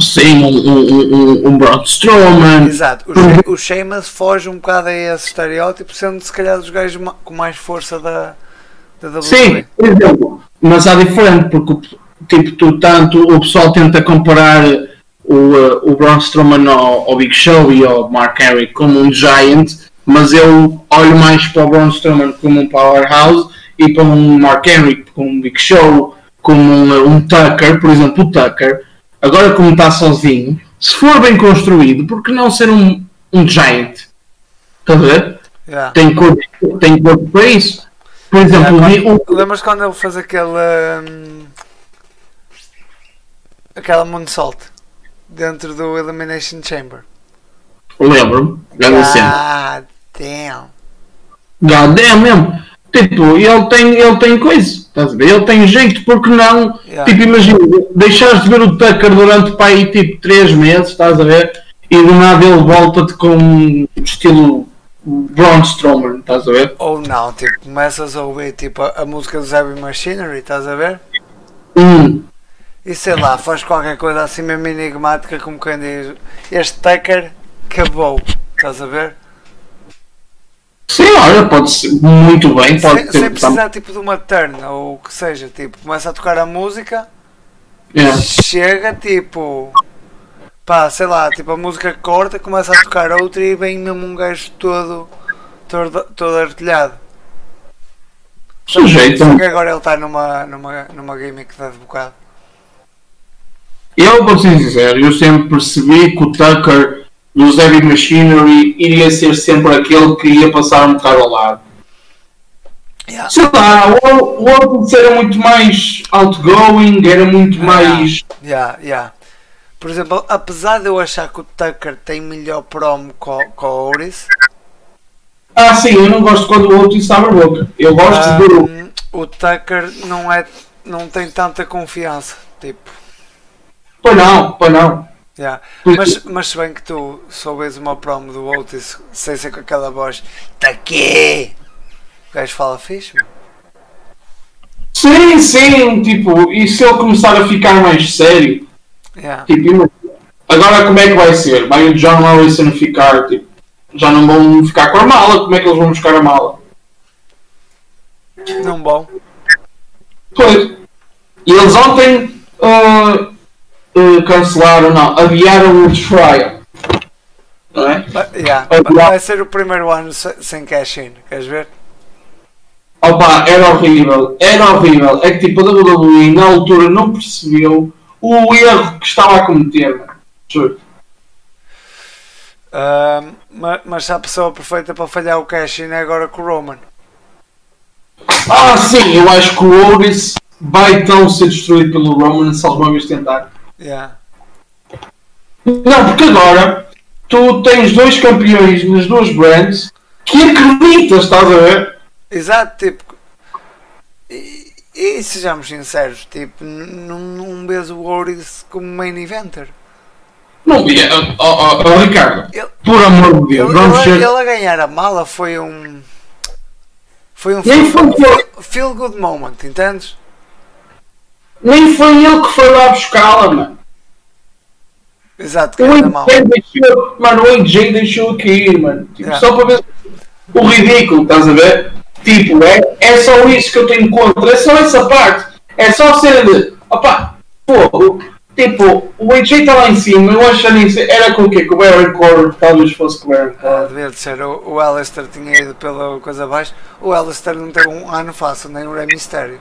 Sim, um, um, um, um Braun Strowman. Exato, o, She- o Sheamus foge um bocado a esse estereótipo, sendo se calhar dos gajos com mais força da, da WWE. Sim, por exemplo, mas há diferente, porque tipo, tu, tanto o pessoal tenta comparar o, uh, o Braun Strowman ao, ao Big Show e ao Mark Henry como um Giant, mas eu olho mais para o Braun Strowman como um Powerhouse e para um Mark Henry como um Big Show, como um, um Tucker, por exemplo, o Tucker, agora como está sozinho, se for bem construído, por que não ser um, um Giant? Estás a ver? Yeah. Tem corpo, tem corpo para isso. Por exemplo, Yeah, quando- Lembras quando ele fez aquele. hum, aquela moonsault dentro do Elimination Chamber? Lembro-me. Ah, damn. God damn mesmo. Tipo, ele tem, ele tem coisa, estás a ver? Ele tem jeito, porque não? Yeah. Tipo, imagina, deixares de ver o Tucker durante para aí tipo 3 meses, estás a ver? E do nada ele volta-te com estilo Braun Strowman, estás a ver? Ou não, tipo, começas a ouvir tipo, a, a música do Heavy Machinery, estás a ver? Hum. E sei lá, faz qualquer coisa assim mesmo enigmática, como quem diz: Este Tucker acabou, estás a ver? Sim, olha, pode ser muito bem, pode Sem, ser. sem precisar tipo de uma turn ou o que seja, tipo, começa a tocar a música. Yeah. chega tipo pá, sei lá, tipo a música corta, começa a tocar outra e vem mesmo um gajo todo todo, todo artilhado. Sujeito. Só que agora ele está numa, numa, numa gimmick de advogado. Eu vou ser sincero, eu sempre percebi que o Tucker dos Heavy Machinery iria ser sempre aquele que ia passar um bocado ao lado. Yeah. Sei lá, o, o era muito mais outgoing, era muito mais. Yeah, yeah. Por exemplo, apesar de eu achar que o Tucker tem melhor promo com, com o Oris, Ah, sim, eu não gosto quando o Otis abre a boca. Eu gosto de ver o. hum, o Tucker não, é, não tem tanta confiança. Tipo, Pois não, pois não. Yeah. Mas, mas se bem que tu soubes uma promo do Otis sem ser com aquela voz, tá aqui! O gajo fala fixe, meu. Sim, sim, tipo, e se ele começar a ficar mais sério, Yeah. tipo, agora como é que vai ser? Vai o John Morrison ficar, tipo, já não vão ficar com a mala, como é que eles vão buscar a mala? Não bom. Pois. E eles ontem ah, ah, cancelaram, não, adiaram o trial. Não é? Ba- yeah. Ah, Vai ser o primeiro ano se- sem cash-in, queres ver? Opa, era horrível, era horrível. É que tipo, a WWE na altura não percebeu o erro que estava a cometer. mano. Juro. Ahm, ma- mas a pessoa perfeita para falhar o cash-in é agora com o Roman. Ah, sim, eu acho que o Otis vai então ser destruído pelo Roman se alguma vez tentar. Yeah. Não, porque agora tu tens dois campeões nas duas brands que acreditas, estás a ver? Exato, tipo. E, e sejamos sinceros, tipo, não, não vês o Oris como main eventer. Não via, oh, oh, oh, Ricardo, Ele, por amor de Deus, ele, vamos ele, ser. ele a ganhar a mala foi um. Foi um feel, feel good moment, entendes? Nem foi ele que foi lá buscá-la, mano. Exato, O ganhar a mala. AJ deixou, mano, o AJ deixou cair, mano. Tipo, Yeah. só para ver o ridículo, estás a ver? Tipo, é, é só isso que eu tenho contra, é só essa parte. É só a cena de, opá, pô, tipo, o AJ está lá em cima, eu acho que era com o quê? Com o Baron Corbin, talvez fosse com o Baron Ah, Corbin. devia de ser. O, o Alistair tinha ido pela coisa abaixo. O Alistair não teve um ano fácil, nem o Rey Mysterio.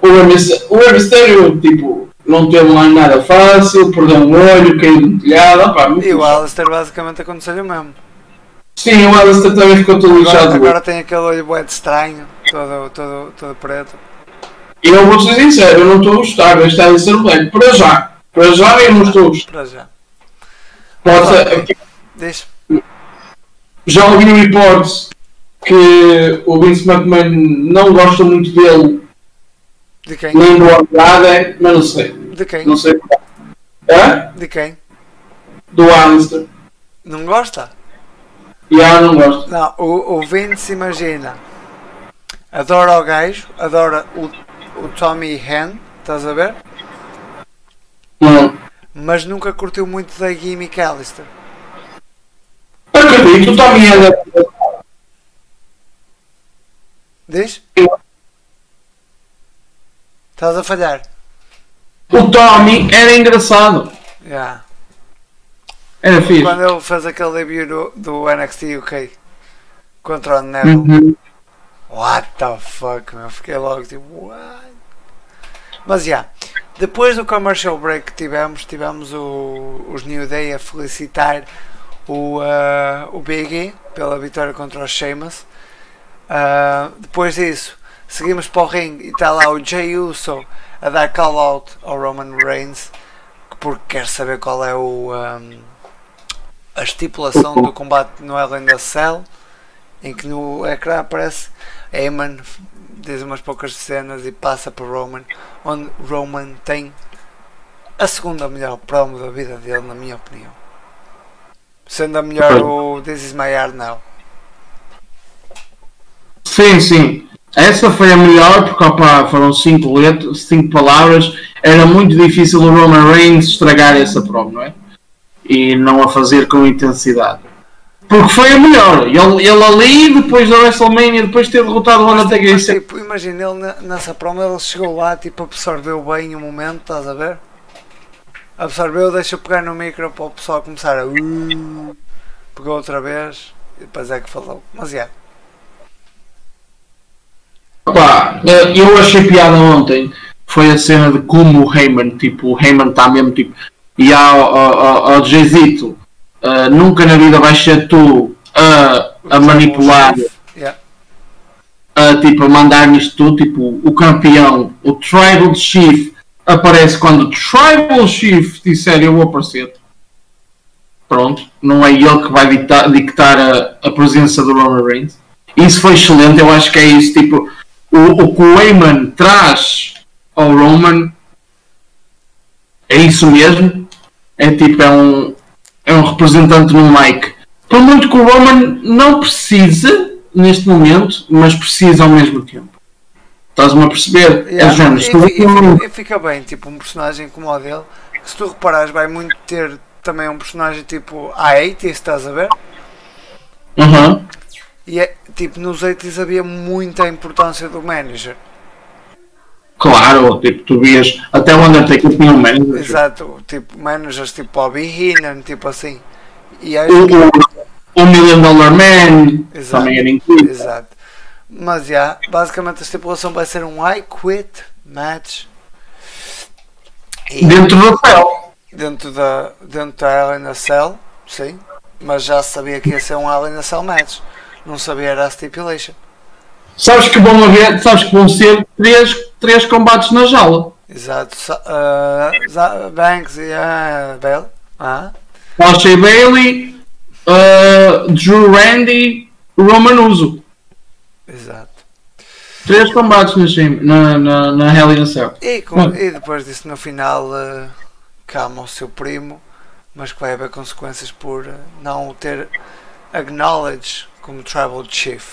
O Mysterio, tipo, não teve lá nada fácil, perdeu um olho, caiu no telhado, opá, muito E o. Alistair basicamente aconteceu o mesmo. Sim, o Alistair também ficou todo Agora, lixado. agora tem aquele olho bué de estranho, todo, todo, todo preto. E eu vou ser sincero, eu não estou a gostar deste Alistair Black. Para já. Para já eu não estou a gostar. Para já. Pode ser- Diz. Já ouvi que o Vince McMahon não gosta muito dele, De quem? nem do Andrade, mas não sei. De quem? Não sei. Hã? De quem? Do Alistair. Não gosta? E ah, não gosto. Não, o, o Vince imagina. Adora o gajo, adora o, o Tommy Hen, estás a ver? Não. Mas nunca curtiu muito da gimmick Alistair. Acredito, o Tommy anda. Diz? Estás a falhar. O Tommy era engraçado. Yeah. Era fixe. Quando ele fez aquele debut do, do NXT UK contra o Neville. Uhum. What the fuck, meu? Fiquei logo tipo, what? Mas já, depois do commercial break que tivemos, tivemos o, os New Day a felicitar o, ah, o Big E pela vitória contra os Sheamus. Ah, depois disso, seguimos para o ring e está lá o Jey Uso a dar call out ao Roman Reigns porque quer saber qual é o, ahm, a estipulação do combate no Hell in a Cell em que no ecrã aparece Heyman diz umas poucas cenas e passa para Roman onde Roman tem a segunda melhor promo da vida dele na minha opinião. Sendo a melhor o This is my yard now. Sim, sim. Essa foi a melhor porque opa, foram cinco letras, cinco palavras. Era muito difícil o Roman Reigns estragar essa prova, não é? E não a fazer com intensidade. Porque foi a melhor. Ele, ele ali, depois da WrestleMania, depois de ter derrotado o Undertaker, Mas, tipo, imagina ele na- nessa promo ele chegou lá tipo absorveu bem o momento estás a ver absorveu deixa eu pegar no micro para o pessoal começar a uh, pegou outra vez e depois é que falou mas é Opa, eu achei piada ontem. Foi a cena de como o Heyman, tipo, o Heyman está mesmo tipo. E ao, ao, ao, ao Jezito, eh, nunca na vida vais ser tu a, a manipular Yeah. a, tipo, a mandar nisto tudo, tipo, o campeão, o Tribal Chief, aparece quando o Tribal Chief disser eu vou aparecer. Pronto, não é ele que vai dictar, dictar a, a presença do Roman Reigns. Isso foi excelente, eu acho que é isso, tipo, o, o que o Heyman traz ao Roman é isso mesmo. É tipo, é um, é um representante no mic. Por muito que o Roman não precise neste momento, mas precisa ao mesmo tempo. Estás-me a perceber? Yeah, é género, e, e e fica bem, tipo, um personagem como o dele, se tu reparares vai muito ter também um personagem tipo a 80 estás a ver? Uhum. E é, tipo, nos 80 havia muita importância do manager. Claro, tipo, tu vias até o Undertaker tinha um manager. Exato, tipo, managers tipo Bobby Heenan, tipo assim. E acho O, o, o Million Dollar Man Exato. também era incrível. exato. Mas já, basicamente a estipulação vai ser um I quit match. E Dentro do céu. dentro da, dentro da Hell in a Cell, sim. Mas já sabia que ia ser um Hell in a Cell match. Não sabia era a stipulation. Sabes que vão haver, sabes que vão ser três, três combates na jaula. Exato. Za- Banks e uh, Bale. Ah, Sasha Bailey, uh, Drew Randy, Roman Uso. exato. Três combates na, na, na, Hell in a Cell. E, com- e depois disso, no final, uh, calma o seu primo, mas que vai haver consequências por uh, não ter acknowledged como Tribal Chief.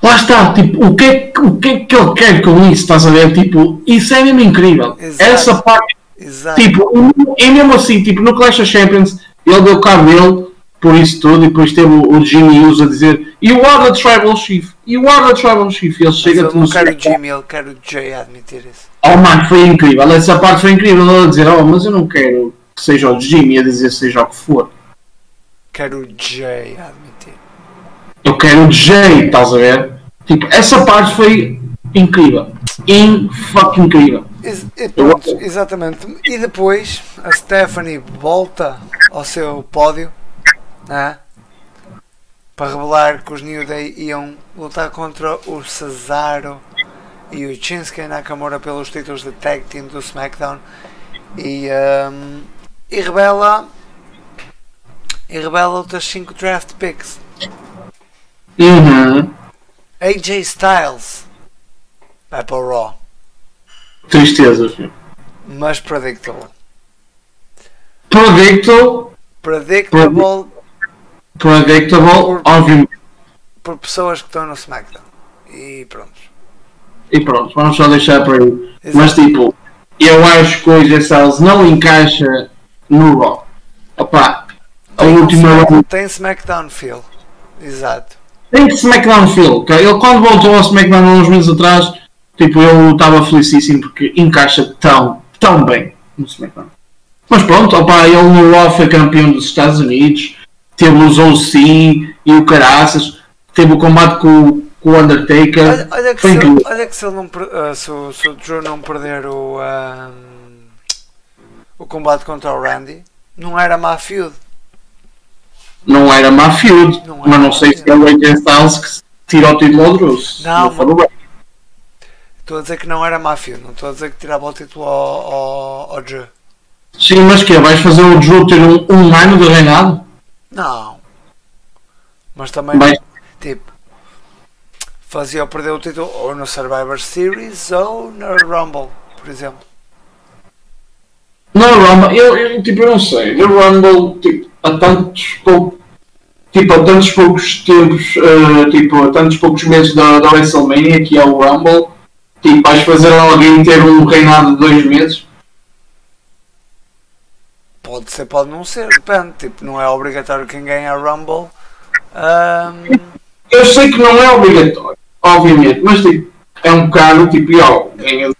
Lá está, tipo, o que, é, que- o que é que ele quer com isso, estás a ver? Tipo, isso é mesmo incrível. Exato. Essa parte, Exato. tipo, é mesmo assim, tipo, no Clash of Champions, ele deu cabo dele por isso tudo, e depois teve o, o Jimmy Uso a dizer You are the Tribal Chief, you are the Tribal Chief, e ele mas chega eu no não quero o. Jimmy, eu quero o Jay a admitir isso. Oh mano, foi incrível, essa parte foi incrível, ele a dizer, oh, mas eu não quero que seja o Jimmy a dizer seja o que for. Quero o Jay admitir. Eu quero Jay, estás a ver? Tipo, essa parte foi incrível. In fucking incrível. Ex- pronto, exatamente. E depois a Stephanie volta ao seu pódio né? para revelar que os New Day iam lutar contra o Cesaro e o Shinsuke Nakamura pelos títulos de tag team do SmackDown e, ehm, e revela e revela outras 5 draft picks Uhum. AJ Styles vai para o Raw Tristeza, filho. mas predictable Predictable, predictable predictable, obviamente. por pessoas que estão no SmackDown. E pronto. E pronto, vamos só deixar por aí. Exato. Mas tipo, eu acho que o AJ Styles não encaixa no Raw. Opa, a Tem, um última Smack- tem SmackDown feel. Exato. Tem SmackDown Phil, ok? Ele quando voltou ao SmackDown há uns meses atrás, tipo, eu estava felicíssimo porque encaixa tão, tão bem no SmackDown. Mas pronto, opa, ele no Raw foi campeão dos Estados Unidos, teve os OC e o Caraças, teve o combate com, o- com o Undertaker. Olha, olha que, se, incrível. olha que se, ele não, ah, se, o- se o Drew não perder o, ah, o combate contra o Randy, não era má feud. Não era feud, Não mas era não sei se é o AJ Styles que tira o título ao Drew. Não, for o Ray. Estou a dizer que não era feud, não estou a dizer que tirava o título ao, ao, ao Drew. Sim, mas que Vais fazer o Drew ter um, um ano de reinado? Não. Mas também, tipo, fazia perder o título ou no Survivor Series ou no Rumble, por exemplo. No Rumble, eu, eu, tipo, eu não sei. No Rumble, tipo, há tantos poucos. Tipo, há tantos poucos tempos, eh, tipo, há tantos poucos meses da, da WrestleMania, que é o Rumble, tipo, vais fazer alguém ter um reinado de dois meses? Pode ser, pode não ser, depende. Tipo, não é obrigatório quem ganha a Rumble. Ahm, Eu sei que não é obrigatório, obviamente, mas tipo, é um bocado, tipo, ó, ganha.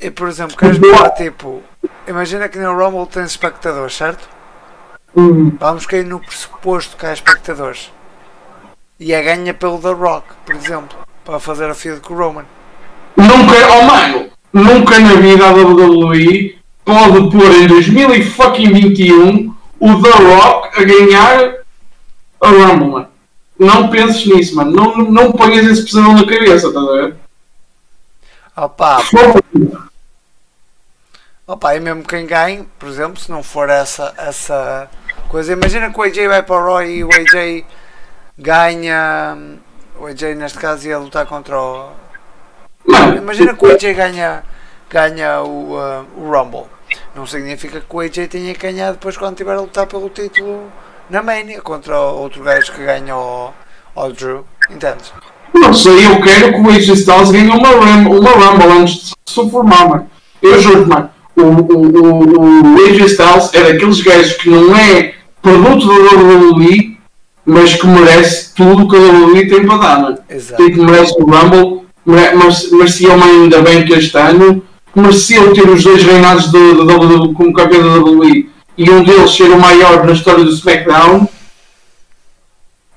e por exemplo, queres falar tipo. Imagina que no Rumble tens espectadores, certo? Hum, Vamos cair no pressuposto que há espectadores. E a ganha pelo The Rock, por exemplo, para fazer a feud com o Roman. Nunca, oh mano, nunca na vida a WWE pode pôr em 2021 o The Rock a ganhar a Rumble, mano. não penses nisso, mano. Não, não ponhas esse pesadelo na cabeça, estás a ver? Opa, opa, e mesmo quem ganhe, por exemplo, se não for essa, essa coisa, imagina que o AJ vai para o Roy e o AJ ganha. O AJ neste caso ia lutar contra o. Imagina que o AJ ganha, ganha o, uh, o Rumble. Não significa que o AJ tenha que ganhar depois quando estiver a lutar pelo título na Mania contra outro gajo que ganha o, o Drew. Entendes? Não sei, eu quero que o AJ Styles ganhe uma, Rum- uma Rumble antes de se formar, mano. Eu juro, mano. O, o, o, o AJ Styles é daqueles gajos que não é produto da WWE, mas que merece tudo o que a WWE tem para dar, mano. Exato. Tipo, merece o Rumble, merecia uma ainda bem que este ano, merecia ter os dois reinados da da WWE como campeão da WWE e um deles ser o maior na história do SmackDown.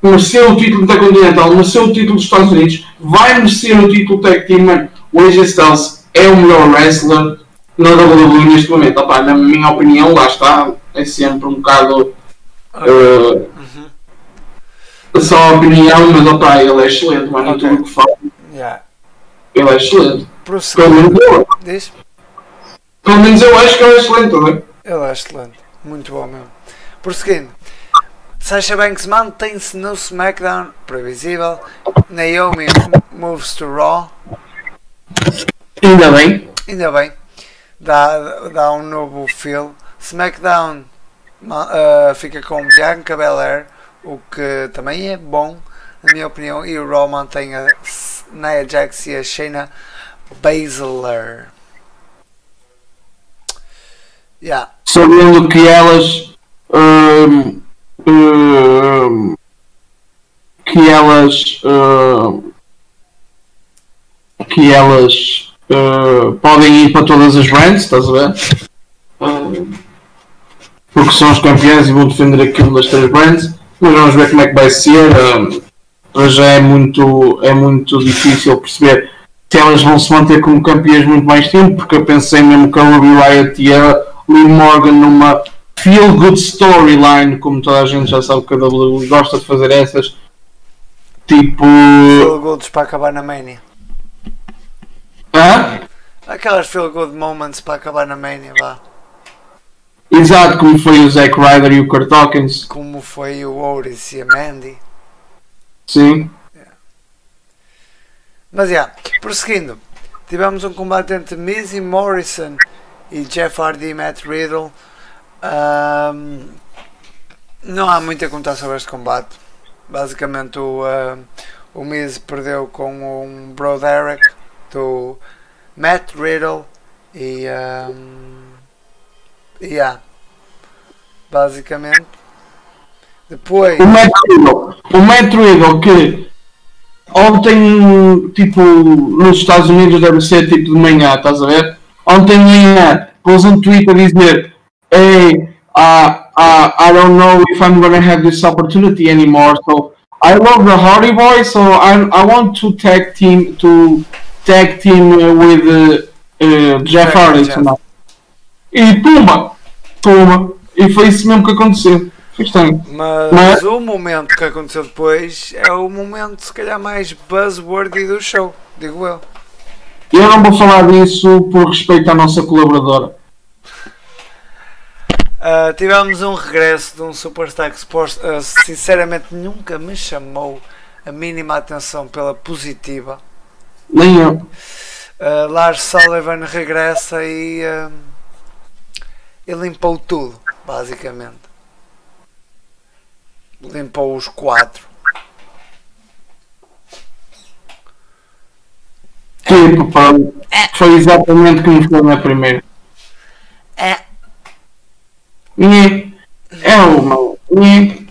Mereceu o título Intercontinental, mereceu o título dos Estados Unidos, vai merecer o título Tag Team, mano. O AJ Styles é o melhor wrestler na WWE neste momento. Opá, na minha opinião, lá está, é sempre um bocado. Eh, só opinião, mas opá, ele é excelente, mano, em Ok. tudo o que faz. Yeah. Ele é excelente. Pelo menos eu, Diz? pelo menos eu acho que ele é excelente, tá bem? Ele é excelente. Muito bom mesmo. Prosseguindo. Sasha Banks mantém-se no SmackDown, previsível. Naomi moves to Raw. Ainda bem. Ainda bem. Dá, dá um novo feel. SmackDown ah, fica com Bianca Belair, o que também é bom, na minha opinião. E o Raw mantém a Nia Jax e a Shayna Baszler. Yeah. Sabendo que elas. hum, hum, que elas. hum, que elas. hum, podem ir para todas as brands, estás a ver? Porque são os campeões e vão defender aquilo das três brands. Mas vamos ver como é que vai ser. hum, para já é muito, é muito difícil perceber se elas vão se manter como campeãs muito mais tempo, porque eu pensei mesmo que a Ruby Riot e a Liv Morgan numa feel good storyline, como toda a gente já sabe que a WWE gosta de fazer essas, tipo. Feel goods para acabar na Mania. Hã? Aquelas feel good moments para acabar na Mania, vá. Exato, como foi o Zack Ryder e o Kurt Hawkins. Como foi o Oris e a Mandy. Sim. Mas já, prosseguindo, tivemos um combate entre Miz e Morrison e Jeff Hardy e Matt Riddle. Ahm, não há muito a contar sobre este combate. Basicamente o, ahm, o Miz perdeu com um Bro Derek do Matt Riddle e um, yeah, basicamente depois O Matt Riddle, o Matt Riddle que ontem, tipo, nos Estados Unidos deve ser tipo de manhã, estás a ver? Ontem de manhã pôs um tweet a dizer Hey, uh, uh, I don't know if I'm gonna have this opportunity anymore, so I love the Hardy Boys, so I, I want to tag team to tag team with uh, uh, Jeff Hardy tonight. E pumba, pumba, e foi isso mesmo que aconteceu. Mas Mas- o momento que aconteceu depois é o momento, se calhar, mais buzzworthy do show, digo eu. Eu não vou falar disso por respeito à nossa colaboradora. Ah, tivemos um regresso de um superstar que ah, sinceramente nunca me chamou a mínima atenção pela positiva. Nem eu. Ah, Lars Sullivan regressa e, ah, e limpou tudo, basicamente. Limpou os quatro. Tipo, pá, foi exatamente como foi na primeira. É. Nhê. É uma. Nhê.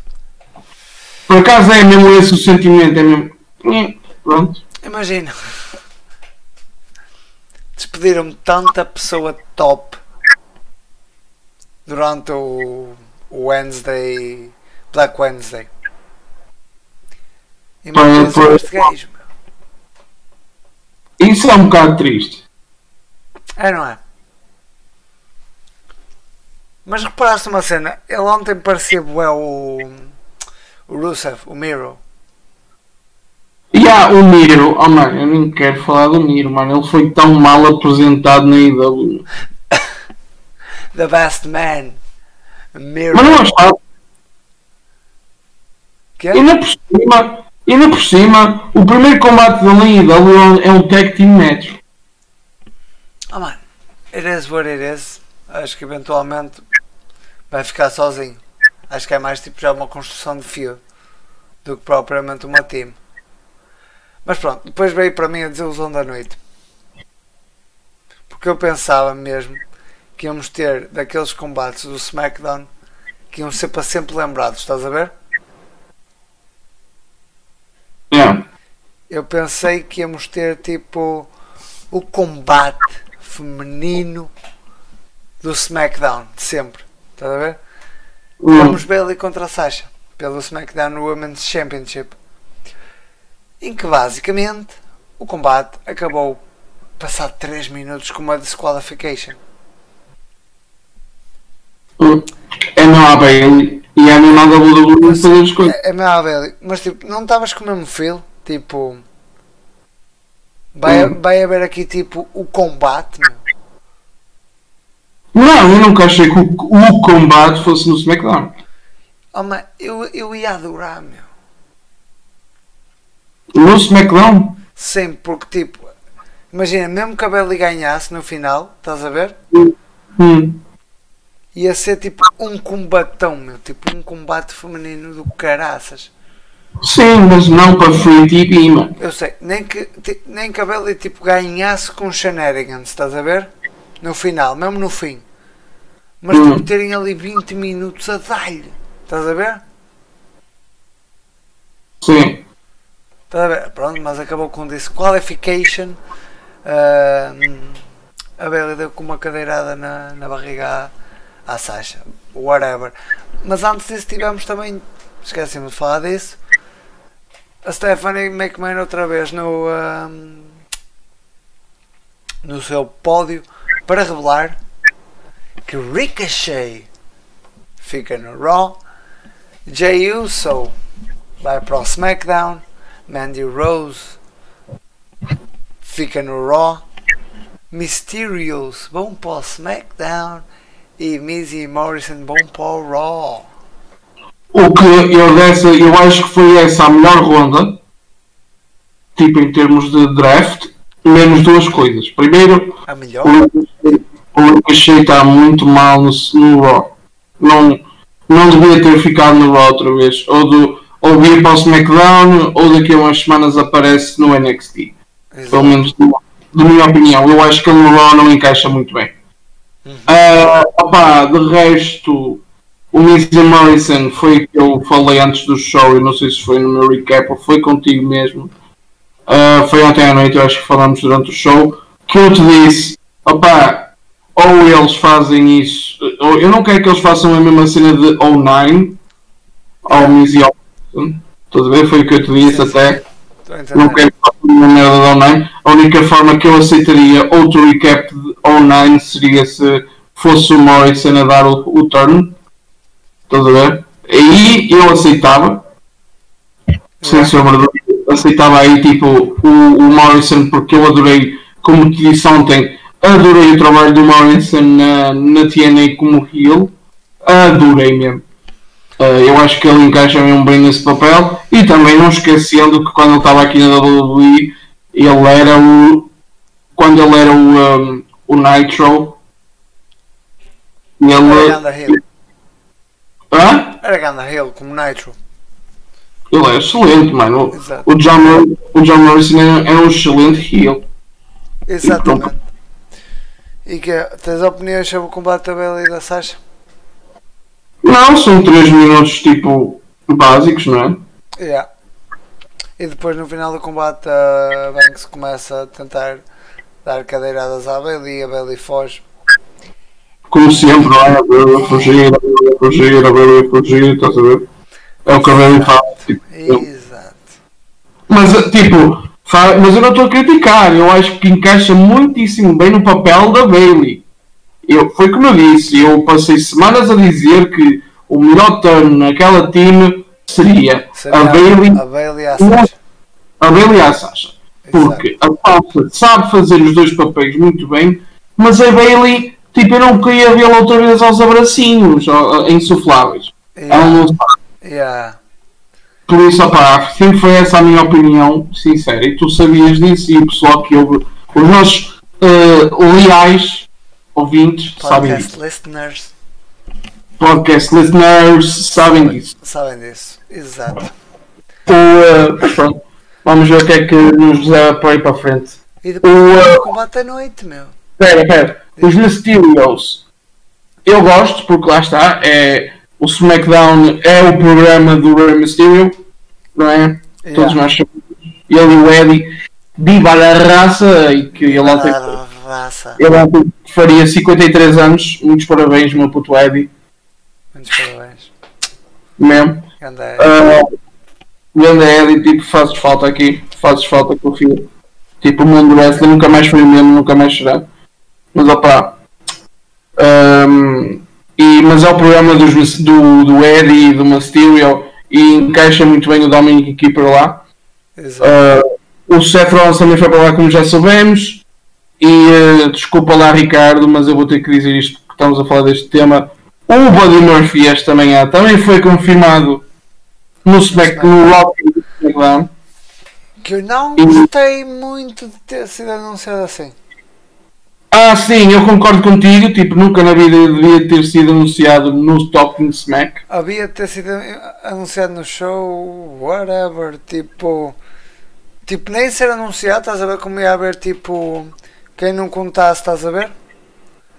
Por acaso é mesmo esse o sentimento, é mesmo. Nhê. Pronto. Imagina. Despediram tanta pessoa top durante o, Wednesday, Black Wednesday. E este gajo. meu. Isso é um bocado triste. É, não é? Mas reparaste uma cena, ele ontem parecia bué o, o Rusev, o Miro. E há o Miro, oh mano, eu nem quero falar do Miro, mano, ele foi tão mal apresentado na IW. The best man. Miro. Mas não achava. Que? Ainda por cima, ainda por cima, o primeiro combate dele na IW é um tag team match. Oh mano, it is what it is. Acho que eventualmente vai ficar sozinho. Acho que é mais tipo já uma construção de fio do que propriamente uma team. Mas pronto, depois veio para mim a desilusão da noite. Porque eu pensava mesmo que íamos ter daqueles combates do SmackDown que iam ser para sempre lembrados, estás a ver? Yeah. Eu pensei que íamos ter tipo o combate feminino do SmackDown de sempre. Estás a ver? Hum. Vamos Bailey contra a Sasha pelo SmackDown Women's Championship. Em que basicamente o combate acabou passado 3 minutos com uma disqualification. É há Bailey e é não há WWE fazer as coisas. É, é meu Bailey, mas tipo, não estavas com o mesmo feel? Tipo, vai, Hum. vai haver aqui tipo o combate, meu. Não, eu nunca achei que o, o combate fosse no SmackDown. Oh, man, eu, eu ia adorar, meu. No SmackDown? Sim, porque tipo, imagina, mesmo que a Bailey ganhasse no final, estás a ver? Hum. Ia ser tipo um combatão, meu. Tipo um combate feminino do caraças. Sim, mas não para Free TV, mano. Eu sei, nem que, nem que a Bailey tipo, ganhasse com shenanigans, estás a ver? No final, mesmo no fim. Mas Hum. tipo, terem ali 20 minutos a dar-lhe. Estás a ver? Sim. Estás a ver? Pronto, mas acabou com disqualification. Ahm, a Bailey deu com uma cadeirada na, na barriga à, à Sasha. Whatever. Mas antes disso tivemos também, esqueci-me de falar disso, a Stephanie McMahon outra vez no, ahm, no seu pódio para revelar que Ricochet fica no Raw, Jey Uso vai para o SmackDown, Mandy Rose fica no Raw, Mysterios vão para o SmackDown e e Morrison para o Raw. O que eu dessa, eu acho que foi essa a melhor ronda, tipo em termos de draft, menos duas coisas. Primeiro, A melhor? o Ricochet está muito mal no, no Raw. Não, não devia ter ficado no Raw outra vez. Ou, do, ou vir para o SmackDown, ou daqui a umas semanas aparece no NXT. Pelo Exato. menos da minha opinião. Eu acho que ele no Raw não encaixa muito bem. Ah, opá, de resto, o e Morrison foi o que eu falei antes do show. Eu não sei se foi no meu recap ou foi contigo mesmo. Ah, foi ontem à noite, eu acho que falamos durante o show. Que eu te disse, opá, ou eles fazem isso, ou eu não quero que eles façam a mesma cena de 09 ao ao Morrison. Estás a ver? Foi o que eu te disse até não quero falar uma merda de online. A única forma que eu aceitaria outro recap de online seria se fosse o Morrison a dar o, o turn. Estás a ver? Aí eu aceitava. Sem sombra de. Aceitava aí tipo o, o Morrison porque eu adorei, como te disse ontem, adorei o trabalho do Morrison na, na TNA como heel. Adorei mesmo. Uh, eu acho que ele encaixa mesmo bem nesse papel e também não esquecendo que quando ele estava aqui na WWE ele era o quando ele era o, um, o Nitro Era ele, Ganda Hill. Hã? Era Ganda Hill, como Nitro. ele é excelente mano Exato. o John, o John Morrison é, é um excelente heel Exatamente. E que tens opiniões sobre o combate da Bailey e da Sasha? Não, são 3 minutos tipo básicos não é? Yeah. E depois no final do combate a Banks começa a tentar dar cadeiradas à Bailey e a Bailey foge. como sempre não é? A Bailey a fugir, a Bailey a fugir, a Bailey a fugir estás a ver? é o que a Bailey faz tipo, Exato. Mas, tipo, fa- mas eu não estou a criticar. Eu acho que encaixa muitíssimo bem no papel da Bailey. Eu, foi como eu disse, eu passei semanas a dizer que o melhor turn naquela time seria, Seria a Bailey a Bailey e a Sasha. a Bailey e a Sasha. Porque a Sasha sabe fazer os dois papéis muito bem, mas a Bailey, tipo, eu não queria vê-la outra vez aos abracinhos, insufláveis. Ela Yeah. não sabe. Yeah. Por isso, opá, sempre foi essa a minha opinião sincera. E tu sabias disso e o pessoal que ouve, os nossos eh, leais ouvintes sabem Podcast disso. listeners Podcast listeners sabem disso. sabem disso. Exato. O, eh, pronto, vamos ver o que é que nos leva para aí para a frente. E depois O, o combate à noite, meu. Espera, espera. Os Mysterios. Eu gosto porque lá está. É, o SmackDown é o programa do Rey Mysterio. Não é? Todos Yeah. nós sabemos. Ele e o Eddie. Viva a raça. E que ele ontem, Raça. ele ontem faria 53 anos. Muitos parabéns, meu puto Eddie. Muitos parabéns. Mesmo. Ganda é. Uh, grande Eddie, tipo, fazes falta aqui. Fazes falta com o filho. Tipo, o mundo do wrestling nunca mais foi o mesmo, nunca mais será. Mas opá. Um, e, mas é o programa dos, do, do Eddie e do Mysterio e encaixa muito bem o Dominic Keeper lá. Exato. Uh, o Seth Rollins também foi para lá, como já soubemos. E uh, desculpa lá, Ricardo, mas eu vou ter que dizer isto porque estamos a falar deste tema. O Buddy Murphy esta manhã também foi confirmado no, Smack, no SmackDown. Que eu não gostei muito de ter sido anunciado assim. Ah, sim, eu concordo contigo. Tipo, nunca na vida devia ter sido anunciado no Talking Smack. Havia de ter sido anunciado no show, whatever, tipo. Tipo, nem ser anunciado, estás a ver como ia haver tipo. Quem não contasse, estás a ver?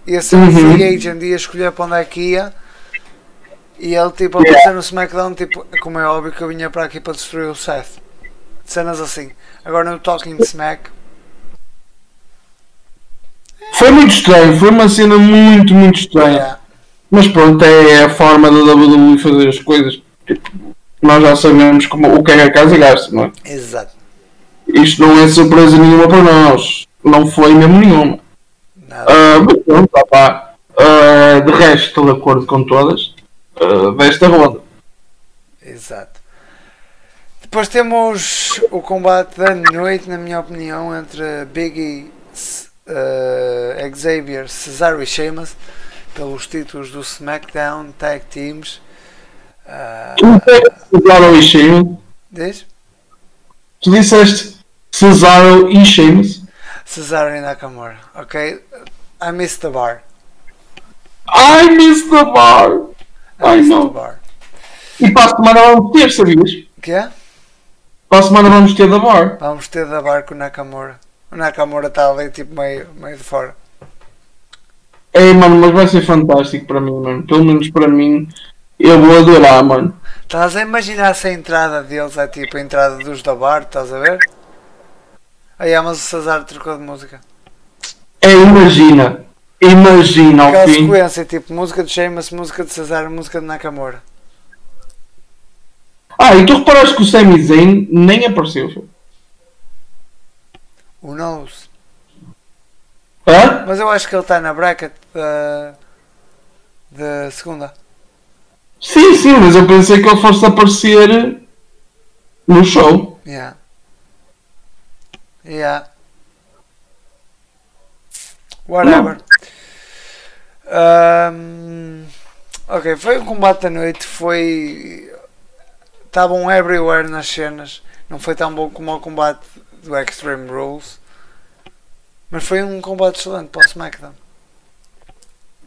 Ia ser um Uhum. free agent, ia escolher para onde é que ia. E ele tipo a Yeah. aparecer no SmackDown, tipo, como é óbvio que eu vinha para aqui para destruir o Seth. Cenas assim. Agora no Talking Smack. Foi muito estranho, foi uma cena muito, muito estranha. Yeah. Mas pronto, é a forma da WWE fazer as coisas. Tipo, nós já sabemos como, o que é que a casa gasta, não é? Exato. Isto não é surpresa nenhuma para nós. Não foi mesmo nenhuma. Nada. Ah, mas pronto. Ah, de resto, estou de acordo com todas ah, desta ronda. Exato. Depois temos o combate da noite, na minha opinião, entre Biggie, uh, Xavier, Cesaro e Sheamus pelos títulos do SmackDown Tag Teams. Uh, Cesaro e Sheamus. diz? Tu disseste Cesaro e Sheamus. Cesaro e Nakamura. Ok? I missed the bar. I miss the bar. I Ai, missed the bar. E para a semana vamos ter, sabias? Que é? Para a semana vamos ter da bar. Vamos ter da bar com o Nakamura. O Nakamura está ali tipo meio, meio de fora. Ei, mano, mas vai ser fantástico para mim, mano. Pelo menos para mim, eu vou adorar, mano. Estás a imaginar se a entrada deles é tipo a entrada dos da bar, estás a ver? Aí, ah, mas o Cesaro trocou de música. É, imagina. Imagina ao Aquela fim. sequência, tipo música de Sheamus, música de Cesaro, música de Nakamura. Ah, e tu reparaste que o Sami Zayn nem apareceu. Who knows? Hã? Mas eu acho que ele está na bracket da, da segunda. Sim, sim, mas eu pensei que ele fosse aparecer no show. Yeah. Yeah. Whatever. Um, ok, foi um combate da noite, foi. Estavam everywhere nas cenas. Não foi tão bom como o combate do Extreme Rules. Mas foi um combate excelente para o SmackDown.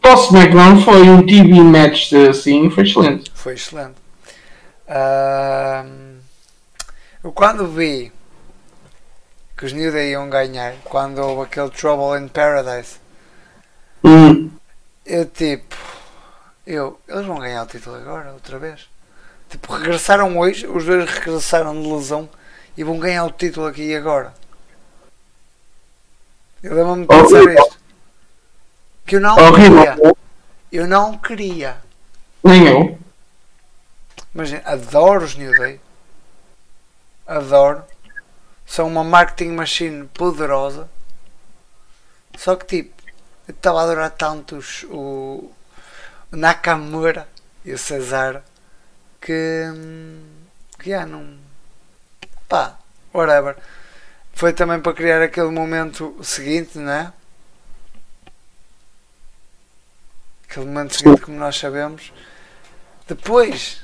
Para o SmackDown foi um TV match assim, foi excelente. Foi excelente. Ahm, eu quando vi que os New Day iam ganhar, quando houve aquele Trouble in Paradise, Hum. eu tipo, eu, eles vão ganhar o título agora, outra vez. Tipo, regressaram hoje, os dois regressaram de lesão e vão ganhar o título aqui e agora. Eu lembro-me de pensar Horrível. isto. Que eu não Horrível. queria. Eu não queria. Nem eu. Imagina, adoro os New Day. Adoro. São uma marketing machine poderosa. Só que tipo, eu estava a adorar tanto o, Nakamura e o Cesar que, que já não. Pá, whatever. Foi também para criar aquele momento seguinte, não é? Aquele momento seguinte, como nós sabemos. Depois,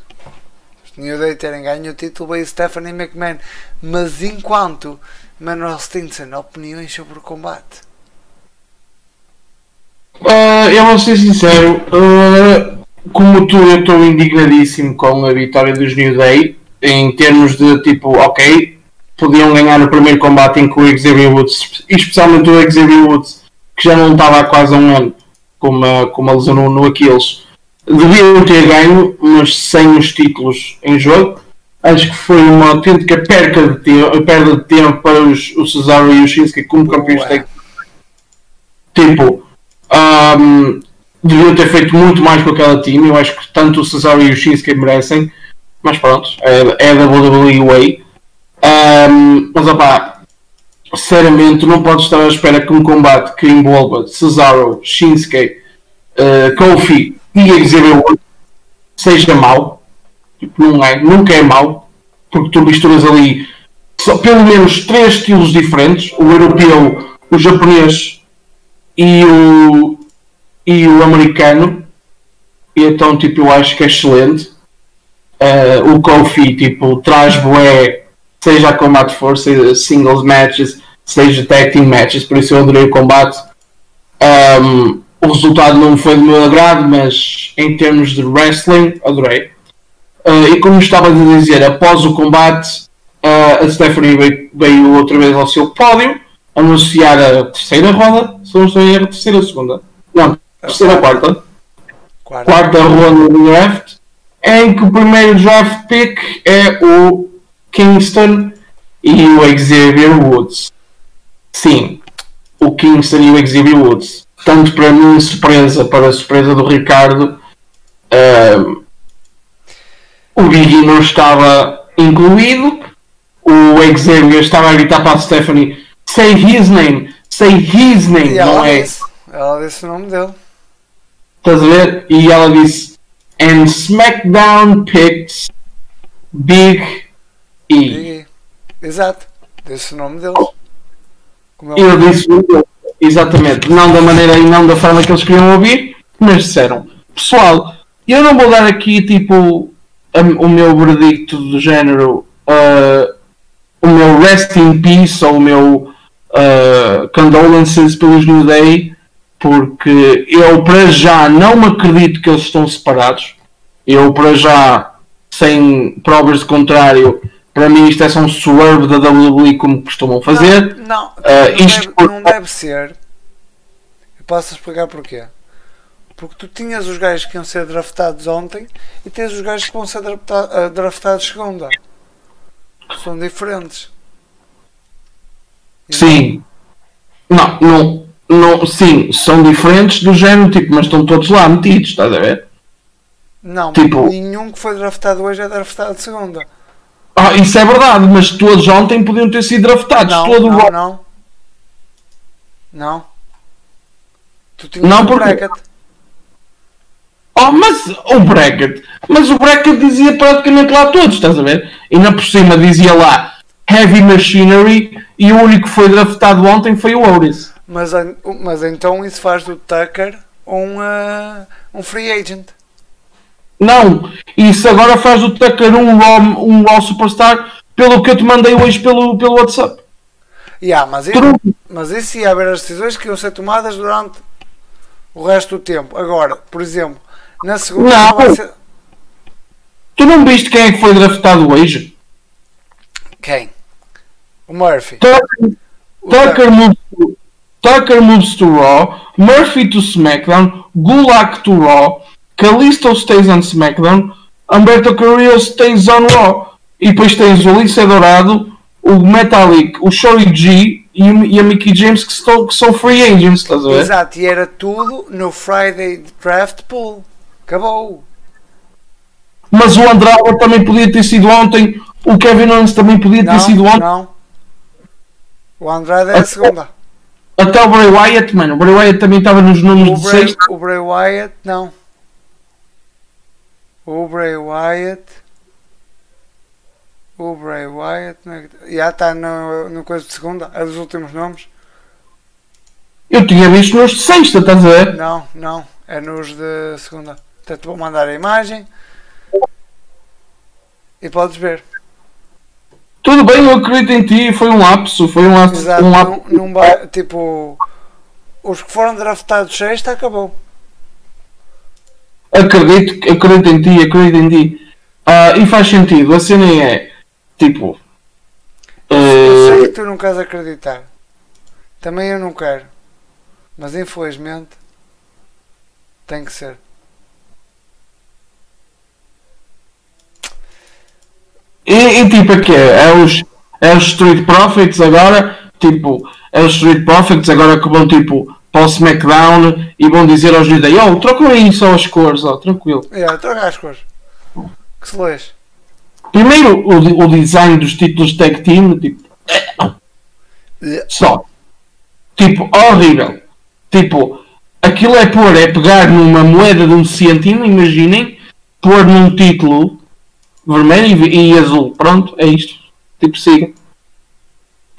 New Day terem ganho o título, veio Stephanie McMahon. Mas enquanto Manuel Stinson, opiniões sobre o combate. Uh, eu vou ser sincero, uh, como tu, eu estou indignadíssimo com a vitória dos New Day em termos de tipo, ok, podiam ganhar o primeiro combate em que o Xavier Woods, especialmente o Xavier Woods, que já não estava há quase um ano com uma, com uma lesão no, no Aquiles, deviam ter ganho, mas sem os títulos em jogo. Acho que foi uma autêntica perca de tempo, perda de tempo para os, o Cesaro e o Shinsuke como campeões Ué. técnicos. Tipo, um, deviam ter feito muito mais com aquela time. Eu acho que tanto o Cesaro e o Shinsuke merecem. Mas pronto, é, é da WWE Way. Um, mas opá, sinceramente, não podes estar à espera que um combate que envolva Cesaro, Shinsuke, uh, Kofi e Xavier Woods seja mau. Tipo, não é, nunca é mau, porque tu misturas ali só, pelo menos três estilos diferentes: o europeu, o japonês e o, e o americano. E então, tipo, eu acho que é excelente. Uh, o Kofi, tipo, traz bué, seja a combate seja singles matches, seja tag team matches, por isso eu adorei o combate. Um, o resultado não foi do meu agrado, mas em termos de wrestling, adorei. Uh, e como estava a dizer, após o combate, uh, a Stephanie veio, outra vez ao seu pódio anunciar a terceira roda, se não estou em erro, terceira ou segunda? Não, terceira ou quarta. Quarta. Quarta ronda do draft, em que o primeiro draft pick é o Kingston e o Xavier Woods. Sim, o Kingston e o Xavier Woods. Tanto para mim, surpresa, para a surpresa do Ricardo, ahm, o Biggie não estava incluído, o Xavier estava a gritar para a Stephanie: Say his name, say his name, E ela não é? disse, ela disse o nome dele. Estás a ver? E ela disse: And SmackDown picked Big E. E- Exato. Disse o nome deles. Como E ele- eu disse: Exatamente, não da maneira e não da forma que eles queriam ouvir, mas disseram: Pessoal, eu não vou dar aqui tipo a- o meu veredicto do género, ah, o meu rest in peace ou o meu ah, condolences pelos New Day, porque eu para já não me acredito que eles estão separados. Eu para já, sem provas de contrário, para mim isto é só um swerve da WWE como costumam fazer. Não, não, Ah, não, isto deve, por- não deve ser. Eu posso explicar porquê. Porque tu tinhas os gajos que iam ser draftados ontem e tens os gajos que vão ser drafta- ah, draftados segunda. São diferentes. E Sim. Não, não, não, sim, são diferentes do género, tipo, mas estão todos lá metidos, estás a ver? Não, Tipo- nenhum que foi draftado hoje é draftado segunda. Ah, isso é verdade, mas todos ontem podiam ter sido draftados, Não, todo não, não. Não. Tu tinhas Não, um porque- bracket. Oh, mas o bracket, mas o bracket dizia praticamente lá todos, estás a ver? E ainda por cima dizia lá Heavy Machinery e o único que foi draftado ontem foi o Otis. Mas, mas então isso faz do Tucker um, ah, um free agent. Não, isso agora faz do Tucker um Raw, um Raw Superstar pelo que eu te mandei hoje pelo, pelo WhatsApp. Yeah, mas, não- mas isso ia haver as decisões que iam ser tomadas durante o resto do tempo. Agora, por exemplo, na segunda Não. vai ser- Tu não viste quem é que foi draftado hoje? Quem? O Murphy. Tucker, O Tucker, moves to, Tucker moves to Raw, Murphy to SmackDown, Gulak to Raw, Kalisto stays on SmackDown, Humberto Carrillo stays on Raw. E depois tens o Alice Dourado, o Metallic, o Shory G e, o- a Mickey James que, estão, que são free agents, estás a ver? Exato, e era tudo no Friday Draft Pool. Acabou. Mas o Andrade também podia ter sido ontem, o Kevin Owens também podia ter Não, sido ontem. não. O Andrade é a segunda. Até o Bray Wyatt, mano. O Bray Wyatt também estava nos O números de Bray, sexta. o Bray Wyatt, não. O Bray Wyatt. O Bray Wyatt. é Já está no, no coisa de segunda. É dos últimos nomes? Eu tinha visto nos de sexta, estás a ver? Não, não. É nos de segunda. Até te vou mandar a imagem. E podes ver. Tudo bem, eu acredito em ti, foi um lapso, foi um lapso. Exato. Um lapso. Não vai- tipo. Os que foram draftados sexta acabou. Acredito, acredito em ti, acredito em ti. Ah, e faz sentido, a cena é tipo. Eu sei eh, que tu não queres acreditar. Também eu não quero. Mas infelizmente tem que ser. e, e tipo aqui é os, é os Street Profits agora, tipo, é os Street Profits agora que vão tipo para o SmackDown e vão dizer aos New Day, oh, trocam aí só as cores, ó, tranquilo. Yeah, troca as cores. Que se lês. Primeiro o, o design dos títulos tag team, tipo, só. Tipo, horrível. Tipo, aquilo é pôr, é pegar numa moeda de um cêntimo, imaginem, pôr num título vermelho e, e azul. Pronto, é isto. Tipo, siga.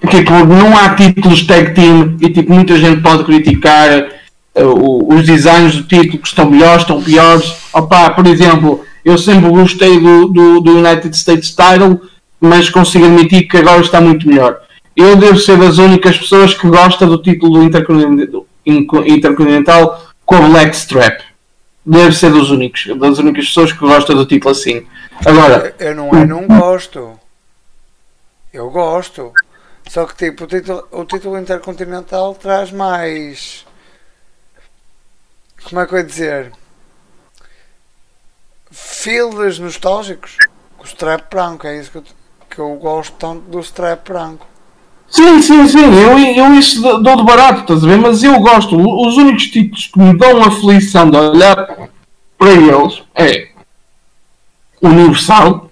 Tipo, não há títulos tag team e tipo, muita gente pode criticar o- os designs do título que estão melhores, estão piores. Opa, por exemplo, eu sempre gostei do, do, do United States Title, mas consigo admitir que agora está muito melhor. Eu devo ser das únicas pessoas que gosta do título do Intercontinental, com a Black Strap. Deve ser dos únicos, das únicas pessoas que gosta do título assim. Agora, Eu não é, não gosto. Eu gosto. Só que tipo, o título, o título intercontinental traz mais. Como é que eu ia dizer? Feels nostálgicos. O strap branco, é isso que eu, que eu gosto tanto do strap branco. Sim, sim, sim, eu, eu isso dou de barato, estás a ver? Mas eu gosto, os únicos títulos que me dão aflição de olhar para eles é Universal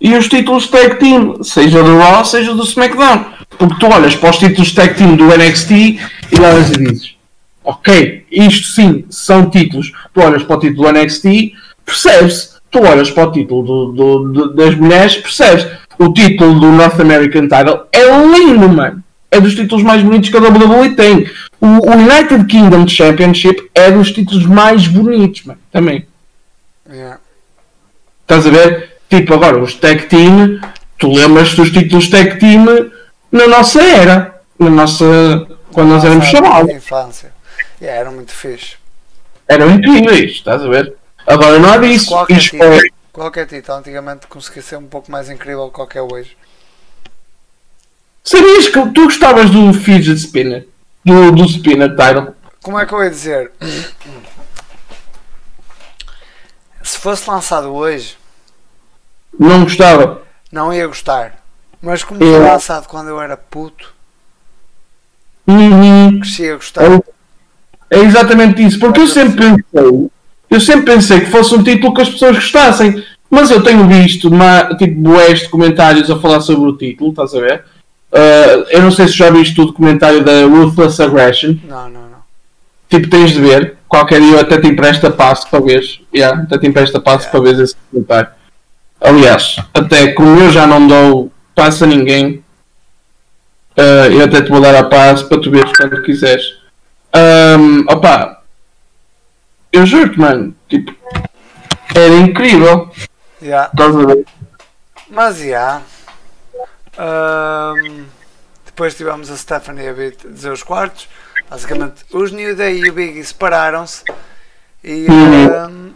e os títulos Tag Team, seja do Raw, seja do SmackDown. Porque tu olhas para os títulos Tag Team do NXT e olhas e dizes ok, isto sim são títulos. Tu olhas para o título do NXT, percebes? Tu olhas para o título do- do- do- das mulheres, percebes? O título do North American Title é lindo, mano. É dos títulos mais bonitos que a WWE tem. O, o United Kingdom Championship é dos títulos mais bonitos, mano. Também. Yeah. Estás a ver? Tipo, agora, os Tag Team, tu lembras dos títulos Tag Team na nossa era. Na nossa. Quando nós éramos chamados. infância. Yeah, era muito fixe. Eram incríveis, estás a ver? Agora não há disso. Qualquer é, título, qualquer título antigamente conseguia ser um pouco mais incrível do que qualquer hoje. Sabias que tu gostavas do Fidget Spinner? Do, do Spinner Title? Como é que eu ia dizer? Se fosse lançado hoje, Não gostava. não ia gostar. Mas como foi lançado quando eu era puto, Uhum. cresci a gostar. É, é exatamente isso. Porque eu sempre pensei. Eu sempre pensei que fosse um título que as pessoas gostassem. Mas eu tenho visto uma, tipo boés de comentários a falar sobre o título, estás a ver? Ah, eu não sei se já viste o documentário da Ruthless Aggression. Não, não, não. Tipo, tens de ver. Qualquer dia eu até te empresto a passo para ver. Yeah, até te empresto a passo para ver esse documentário. Aliás, até como eu já não dou passo a ninguém, ah, eu até te vou dar a passo para tu veres quando quiseres. Ahm, opa, eu juro-te, mano, tipo, era incrível. Yeah. Estás a ver? Mas já. Ahm, depois tivemos a Stephanie a dizer os quartos. Basicamente, os New Day e o Biggie separaram-se. E Uhum. ahm,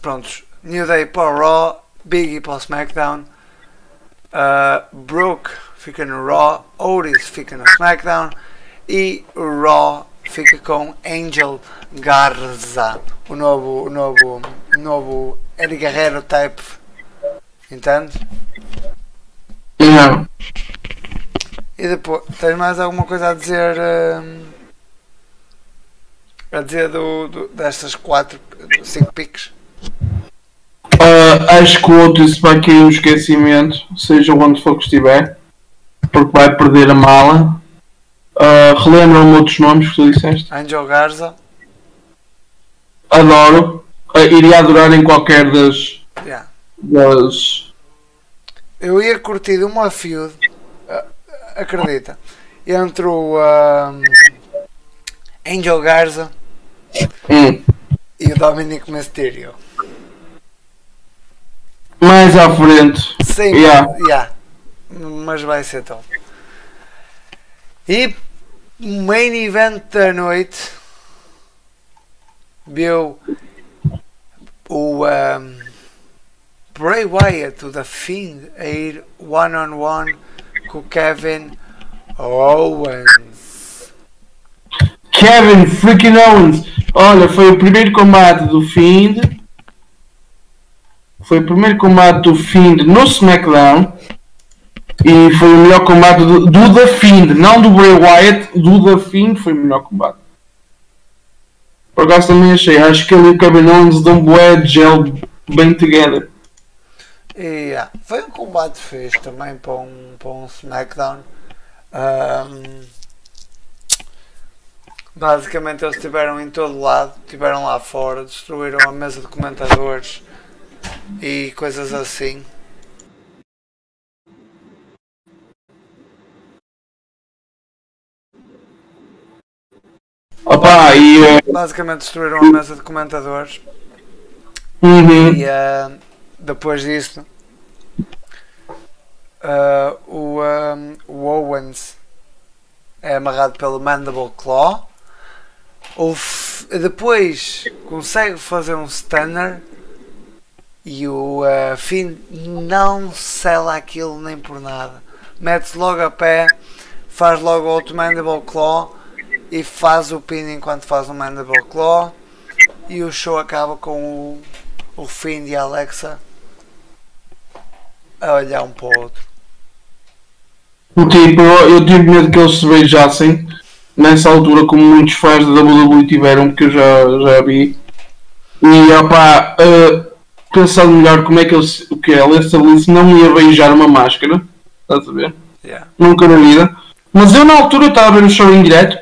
prontos, New Day para o Raw, Biggie para o SmackDown. Ah, Brooke fica no Raw, Otis fica no SmackDown. E Raw fica com Angel Garza, o novo, o novo, o novo Eddie Guerrero type. Entende? Não. E depois, tens mais alguma coisa a dizer? a dizer do, do- destas 4, 5 piques? Ah, acho que o outro isso vai cair no esquecimento, seja onde for que estiver, porque vai perder a mala. Ah, Relembram-me outros nomes que tu disseste? Angel Garza, Adoro. Ah, iria adorar em qualquer das, yeah. das, eu ia curtir uma feud, acredita, entre o um, Angel Garza Hum. e o Dominic Mysterio. Mais à frente. Sim, Yeah. yeah. mas vai ser top. E o main event da noite viu o um, Bray Wyatt, o The Fiend, a ir one on one com o Kevin Owens. Kevin freaking Owens. Olha, foi o primeiro combate do Fiend. Foi o primeiro combate do Fiend no SmackDown. E foi o melhor combate do, do The Fiend, não do Bray Wyatt, do The Fiend foi o melhor combate. Por acaso também achei, acho que ele e o Kevin Owens dão bué gel bem together. Yeah, foi um combate fixe também para um, para um SmackDown. Ahm, basicamente eles estiveram em todo lado, estiveram lá fora, destruíram a mesa de comentadores e coisas assim. Opa, e. Basicamente destruíram a mesa de comentadores uhum. e ah, depois disso ah, o, ahm, o Owens é amarrado pelo Mandible Claw. O F- depois consegue fazer um stunner e o ah, Finn não sela aquilo nem por nada. Mete-se logo a pé, faz logo outro Mandible Claw e faz o pin enquanto faz o Mandible Claw e o show acaba com o, o Finn e a Alexa a olhar um para o outro. Tipo, eu, eu tive medo que eles se beijassem nessa altura, como muitos fãs da WWE tiveram, porque eu já, já vi. E opá, uh, pensando melhor como é que eles. O que? Alexa Bliss não ia beijar uma máscara, estás a ver? Yeah. Nunca na vida. Mas eu na altura estava a ver o show em direto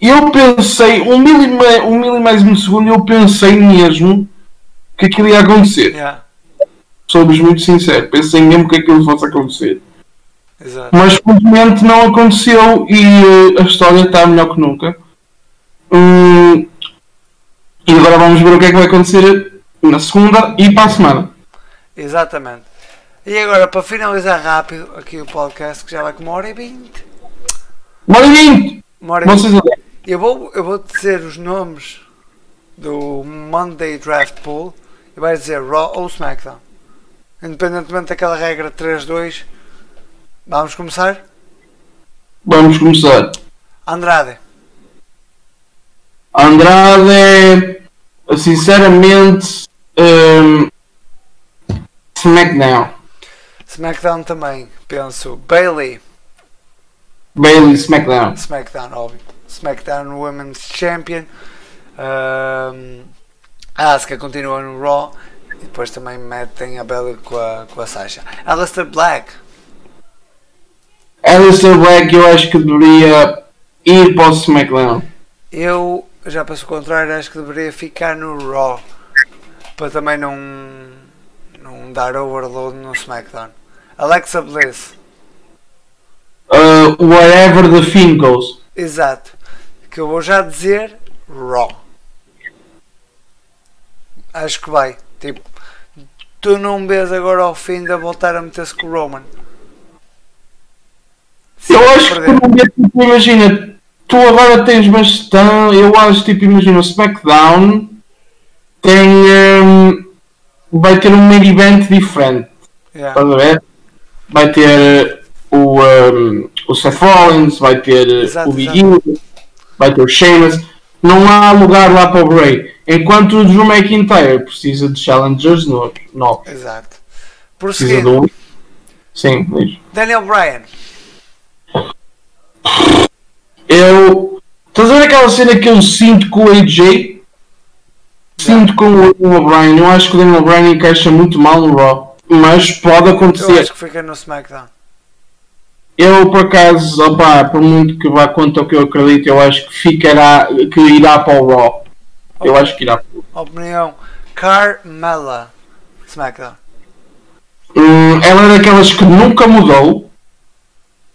e eu pensei, um milima, um milimésimo de segundo, eu pensei mesmo que aquilo ia acontecer. Yeah. Sou-vos muito sincero, pensei mesmo que aquilo fosse acontecer. Exato. Mas felizmente não aconteceu e eh, a história está melhor que nunca. Hum, e agora vamos ver o que é que vai acontecer na segunda e para a semana. Exatamente. E agora, para finalizar rápido aqui o podcast, que já vai com uma hora e vinte. Bora 20! Uma hora e vinte. Eu vou, eu vou dizer os nomes do Monday Draft Pool e vai dizer Raw ou SmackDown. Independentemente daquela regra 3-2. Vamos começar? vamos começar. Andrade. Andrade, sinceramente, hum, SmackDown. SmackDown também, penso. Bailey. Bailey, SmackDown. SmackDown, óbvio. SmackDown Women's Champion. Um, a Asuka continua no Raw. E depois também metem a Bailey com a, com a Sasha. Alistair Black. Alistair Black, eu acho que deveria ir para o SmackDown. Eu já penso o contrário, acho que deveria ficar no Raw. Para também não, não dar overload no SmackDown. Alexa Bliss. Uh, wherever the Fiend goes. Exato. Que eu vou já dizer Raw. Acho que vai. Tipo, tu não vês agora ao fim de voltar a meter-se com o Roman. Se Eu acho que tu não vês, tipo, imagina, tu agora tens bastante. Eu acho tipo, imagina, o SmackDown tem. hum, vai ter um main event diferente. Yeah. Estás a ver? Vai ter o, hum, o Seth Rollins, vai ter Exato, o Big. E, vai ter o Sheamus. Não há lugar lá para o Bray. Enquanto o Drew McIntyre precisa de challengers novos. novos. Exato. Precisa de um. Sim, diz. Daniel Bryan. Eu. Estás a ver aquela cena que eu sinto com o AJ? Sinto com o Daniel Bryan. Eu acho que o Daniel Bryan encaixa muito mal no Raw. Mas pode Eu acontecer. acho que fica no SmackDown. Eu, por acaso, opá, por muito que vá contra o que eu acredito, eu acho que ficará, que irá para o Raw. Eu acho que irá para o Opinião. Carmella. SmackDown. Hum, ela é daquelas que nunca mudou.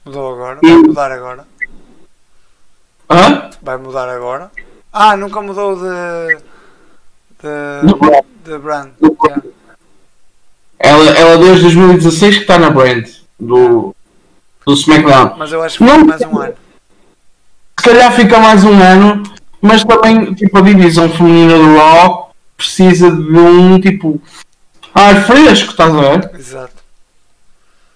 Mudou agora? Vai mudar agora? Hã? Vai mudar agora? Ah, nunca mudou de. De. Do brand. Yeah. Ela, ela desde 2016 que está na brand do, do SmackDown. Mas eu acho que Não. mais um ano. Se calhar fica mais um ano, mas também tipo, a divisão feminina do Raw precisa de um tipo ar fresco, estás a ver? Exato.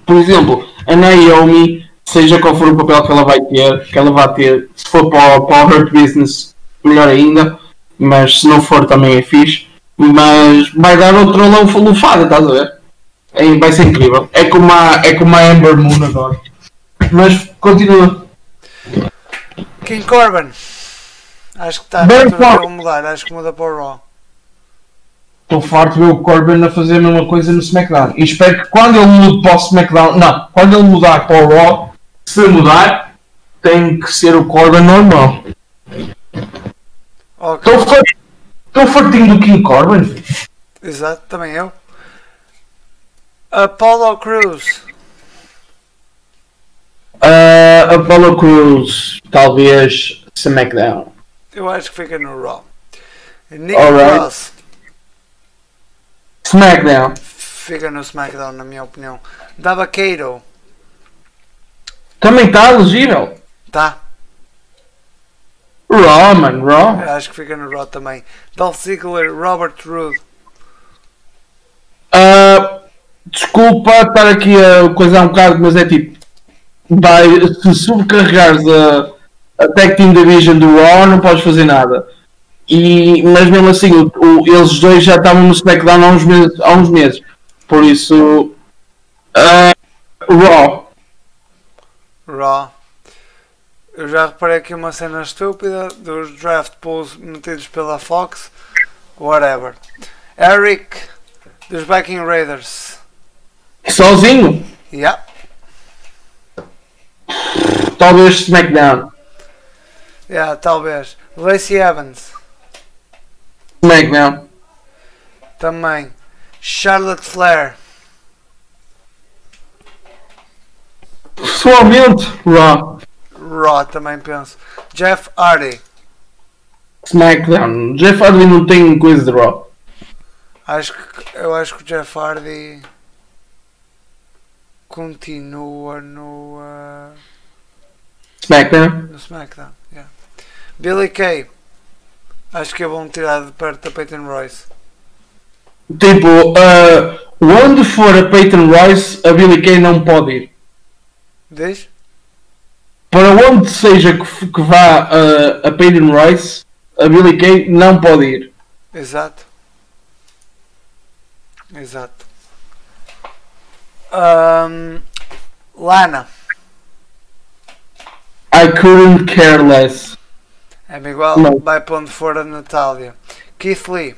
Por exemplo, a Naomi, seja qual for o papel que ela vai ter, que ela vai ter, se for para, o- para o Hurt Business, melhor ainda, mas se não for também é fixe. Mas vai dar outra luf- lufada, estás a ver? É- vai ser incrível. É como a, é como a Amber Moon agora. Mas continua. King Corbin. Acho que está Bem a mudar. Acho que muda para o Raw. Estou farto de ver o Corbin a fazer a mesma coisa no SmackDown. E espero que quando ele mude para o SmackDown, não, quando ele mudar para o Raw, se mudar, tem que ser o Corbin normal. Ok. Estou farto- estou fartinho do King Corbin. Exato, também eu. Apollo Cruz. Uh, Apollo Cruz, talvez SmackDown. Eu acho que fica no Raw. Nick Alright. Cross. SmackDown. Fica no SmackDown, na minha opinião. Dava Kato. Também está elegível. Tá. Raw, man, Raw. Acho que fica no Raw também. Dolph Ziggler, Robert Roode. Uh, desculpa estar aqui a coisar um bocado, mas é tipo. Vai, se sobrecarregares a, a Tag Team Division do Raw, não podes fazer nada. E, mas mesmo assim, o- o- eles dois já estavam no SmackDown há uns meses. Há uns meses. Por isso. uh, Raw. Raw. Eu já reparei aqui uma cena estúpida dos draft pools metidos pela Fox. Whatever. Eric dos Viking Raiders. Sozinho. Yeah. Talvez SmackDown. Yeah, talvez. Lacey Evans. SmackDown. Também. Charlotte Flair. Pessoalmente, Raw. Raw também penso. Jeff Hardy. SmackDown. Jeff Hardy não tem coisa de Raw. Acho que, eu acho que o Jeff Hardy continua no, uh, SmackDown. no SmackDown. yeah. Billy Kay. Acho que é bom tirar de perto da Peyton Royce. Tipo, uh, onde for a Peyton Royce, a Billy Kay não pode ir. Diz? Para onde seja que, que vá uh, a Peyton Royce, a Billy Kay não pode ir. Exato. Exato. Ahm, Lana. I couldn't care less. É igual, Não. vai para onde for a Natália. Keith Lee.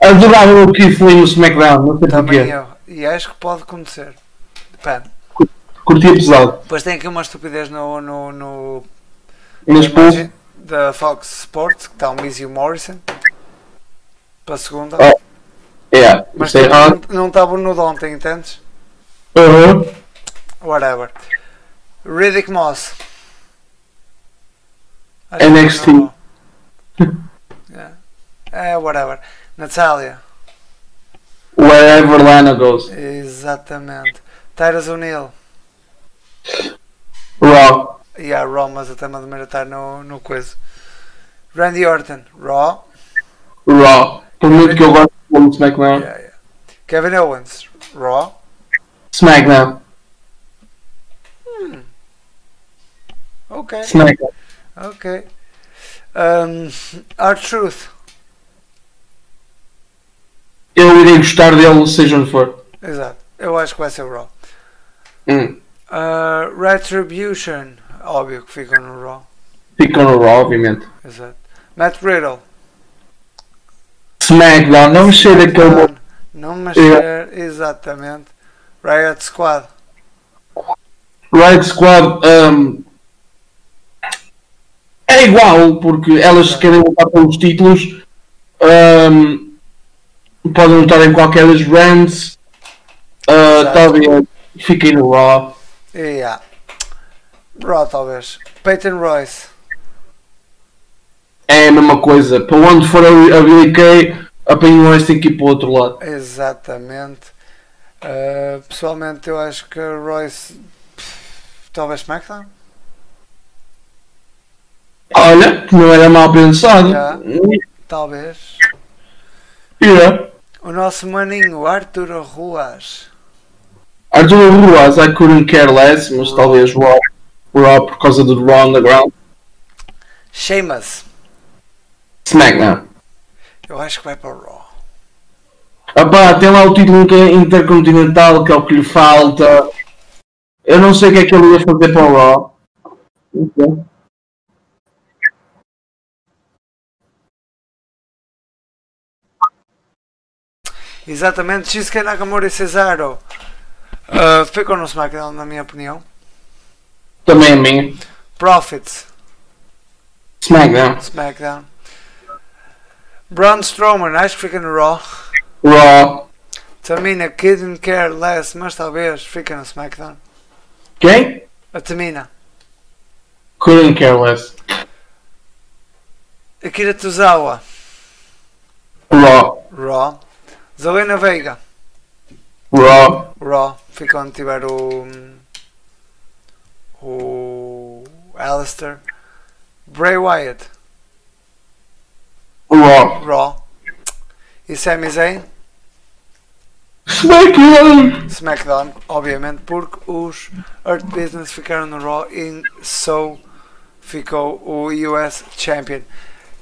Adorava o Keith Lee no SmackDown, não sei Também porquê. eu. E acho que pode acontecer. Depende. Curtia pesado. Depois tem aqui uma estupidez no, no, no Mas da Fox Sports que está o Mizzy Morrison para a segunda. Oh, yeah, Mas é tipo, errado. não não estava no de ontem, entendes? Uhum. Whatever. Riddick Moss. Acho NXT. não. Yeah. [LAUGHS] É, whatever. Natalia. Wherever Lana goes. Exatamente. Tyrus O'Neill. Raw. E a Raw, mas até me admira estar no, no coisa. Randy Orton. Raw. Raw. Por muito que eu gosto do SmackDown. Yeah, yeah. Kevin Owens. Raw. SmackDown. Ok. SmackDown. Ok. Um, Our Truth. Eu irei gostar dele, seja onde for. Exato. Eu acho que vai ser o Raw. Hum. Uh, Retribution. Óbvio que ficam no Raw. Fica no Raw, obviamente. Exato. Matt Riddle. SmackDown, não mexer daquele. Não, não mexer. Exatamente. Riot Squad. Riot Squad um, é igual, porque elas se querem lutar pelos títulos um, podem lutar em qualquer das brands Uh, talvez fiquei no Raw. Yeah. Talvez. Peyton Royce. É a mesma coisa. Para onde for a, a Billy Kay, a Pennywise tem que ir para o outro lado. Exatamente. Uh, pessoalmente eu acho que Royce pff, talvez SmackDown. Olha, não era mal pensado. Já. Talvez. Yeah. O nosso maninho Arturo Ruas. Arthur Ruas, I couldn't care less, mas talvez Raw, Raw por causa do Raw Underground. Sheamus. SmackDown. Eu acho que vai para o Raw. Opá, tem lá o título inter- intercontinental que é o que lhe falta. Eu não sei o que é que ele ia fazer para o Raw. Ok. Exatamente. Shinsuke Nakamura e Cesaro. Uh, ficam no SmackDown, na minha opinião. Também a minha. Profits. SmackDown. SmackDown. Braun Strowman, acho que fica no Raw. Raw. Tamina, couldn't care less, mas talvez fica no SmackDown. Quem? A Tamina. Couldn't care less. Akira Tozawa. Raw. Raw. Zelena Veiga. Raw. Raw. Fica onde tiver o. O. Alistair. Bray Wyatt. Raw. Raw. E Sami Zayn. SmackDown. SmackDown, obviamente, porque os Earth Business ficaram no Raw e so ficou o US Champion.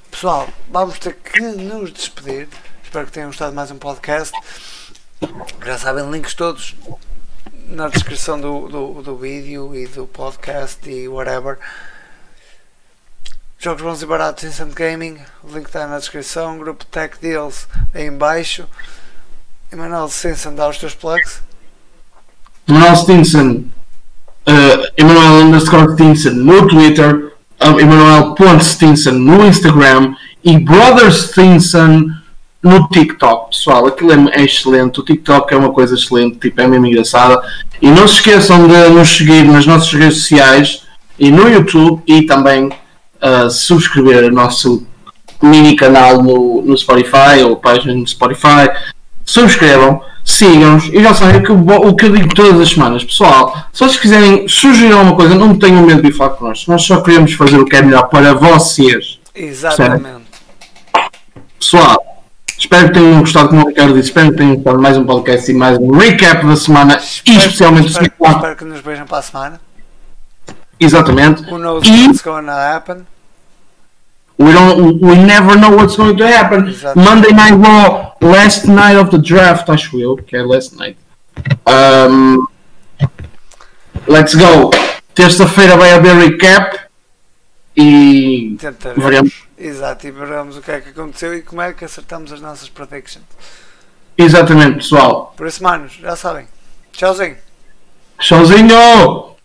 Pessoal, vamos ter que nos despedir. Espero que tenham gostado de mais um podcast. Já sabem, links todos na descrição do, do, do vídeo e do podcast e whatever. Jogos bons e baratos Instant Gaming, o link está na descrição. Grupo Tech Deals aí em baixo. Emanuel Simpson, dá os teus plugs. Emanuel Stinson. Uh, Emanuel underscore Stinson no Twitter. Uh, Emanuel.Stinson no Instagram. E Brother Stinson no TikTok. Pessoal, aquilo é, é excelente. O TikTok é uma coisa excelente. Tipo, é mesmo engraçada. E não se esqueçam de nos seguir nas nossas redes sociais e no YouTube e também uh, subscrever o nosso mini canal no, no Spotify ou página no Spotify. Subscrevam, sigam-nos e já sabem o que, o que eu digo todas as semanas. Pessoal, se vocês quiserem sugerir alguma coisa, não tenham medo de falar connosco. Nós só queremos fazer o que é melhor para vocês. Exatamente. Pessoal, espero que tenham gostado, como o Ricardo disse, espero que tenham gostado mais um podcast e mais um recap da semana e especialmente espero, SmackDown. espero que nos vejam para a semana. Exatamente. Who knows E- what's going to happen? We don't. We never know what's going to happen. Monday Night Raw, last night of the draft, acho eu, que é last night. Um, let's go. Terça-feira vai haver recap e Tentaremos. veremos. Exato, e veremos o que é que aconteceu e como é que acertamos as nossas predictions. Exatamente, pessoal. Por isso, manos, já sabem. Tchauzinho. Tchauzinho!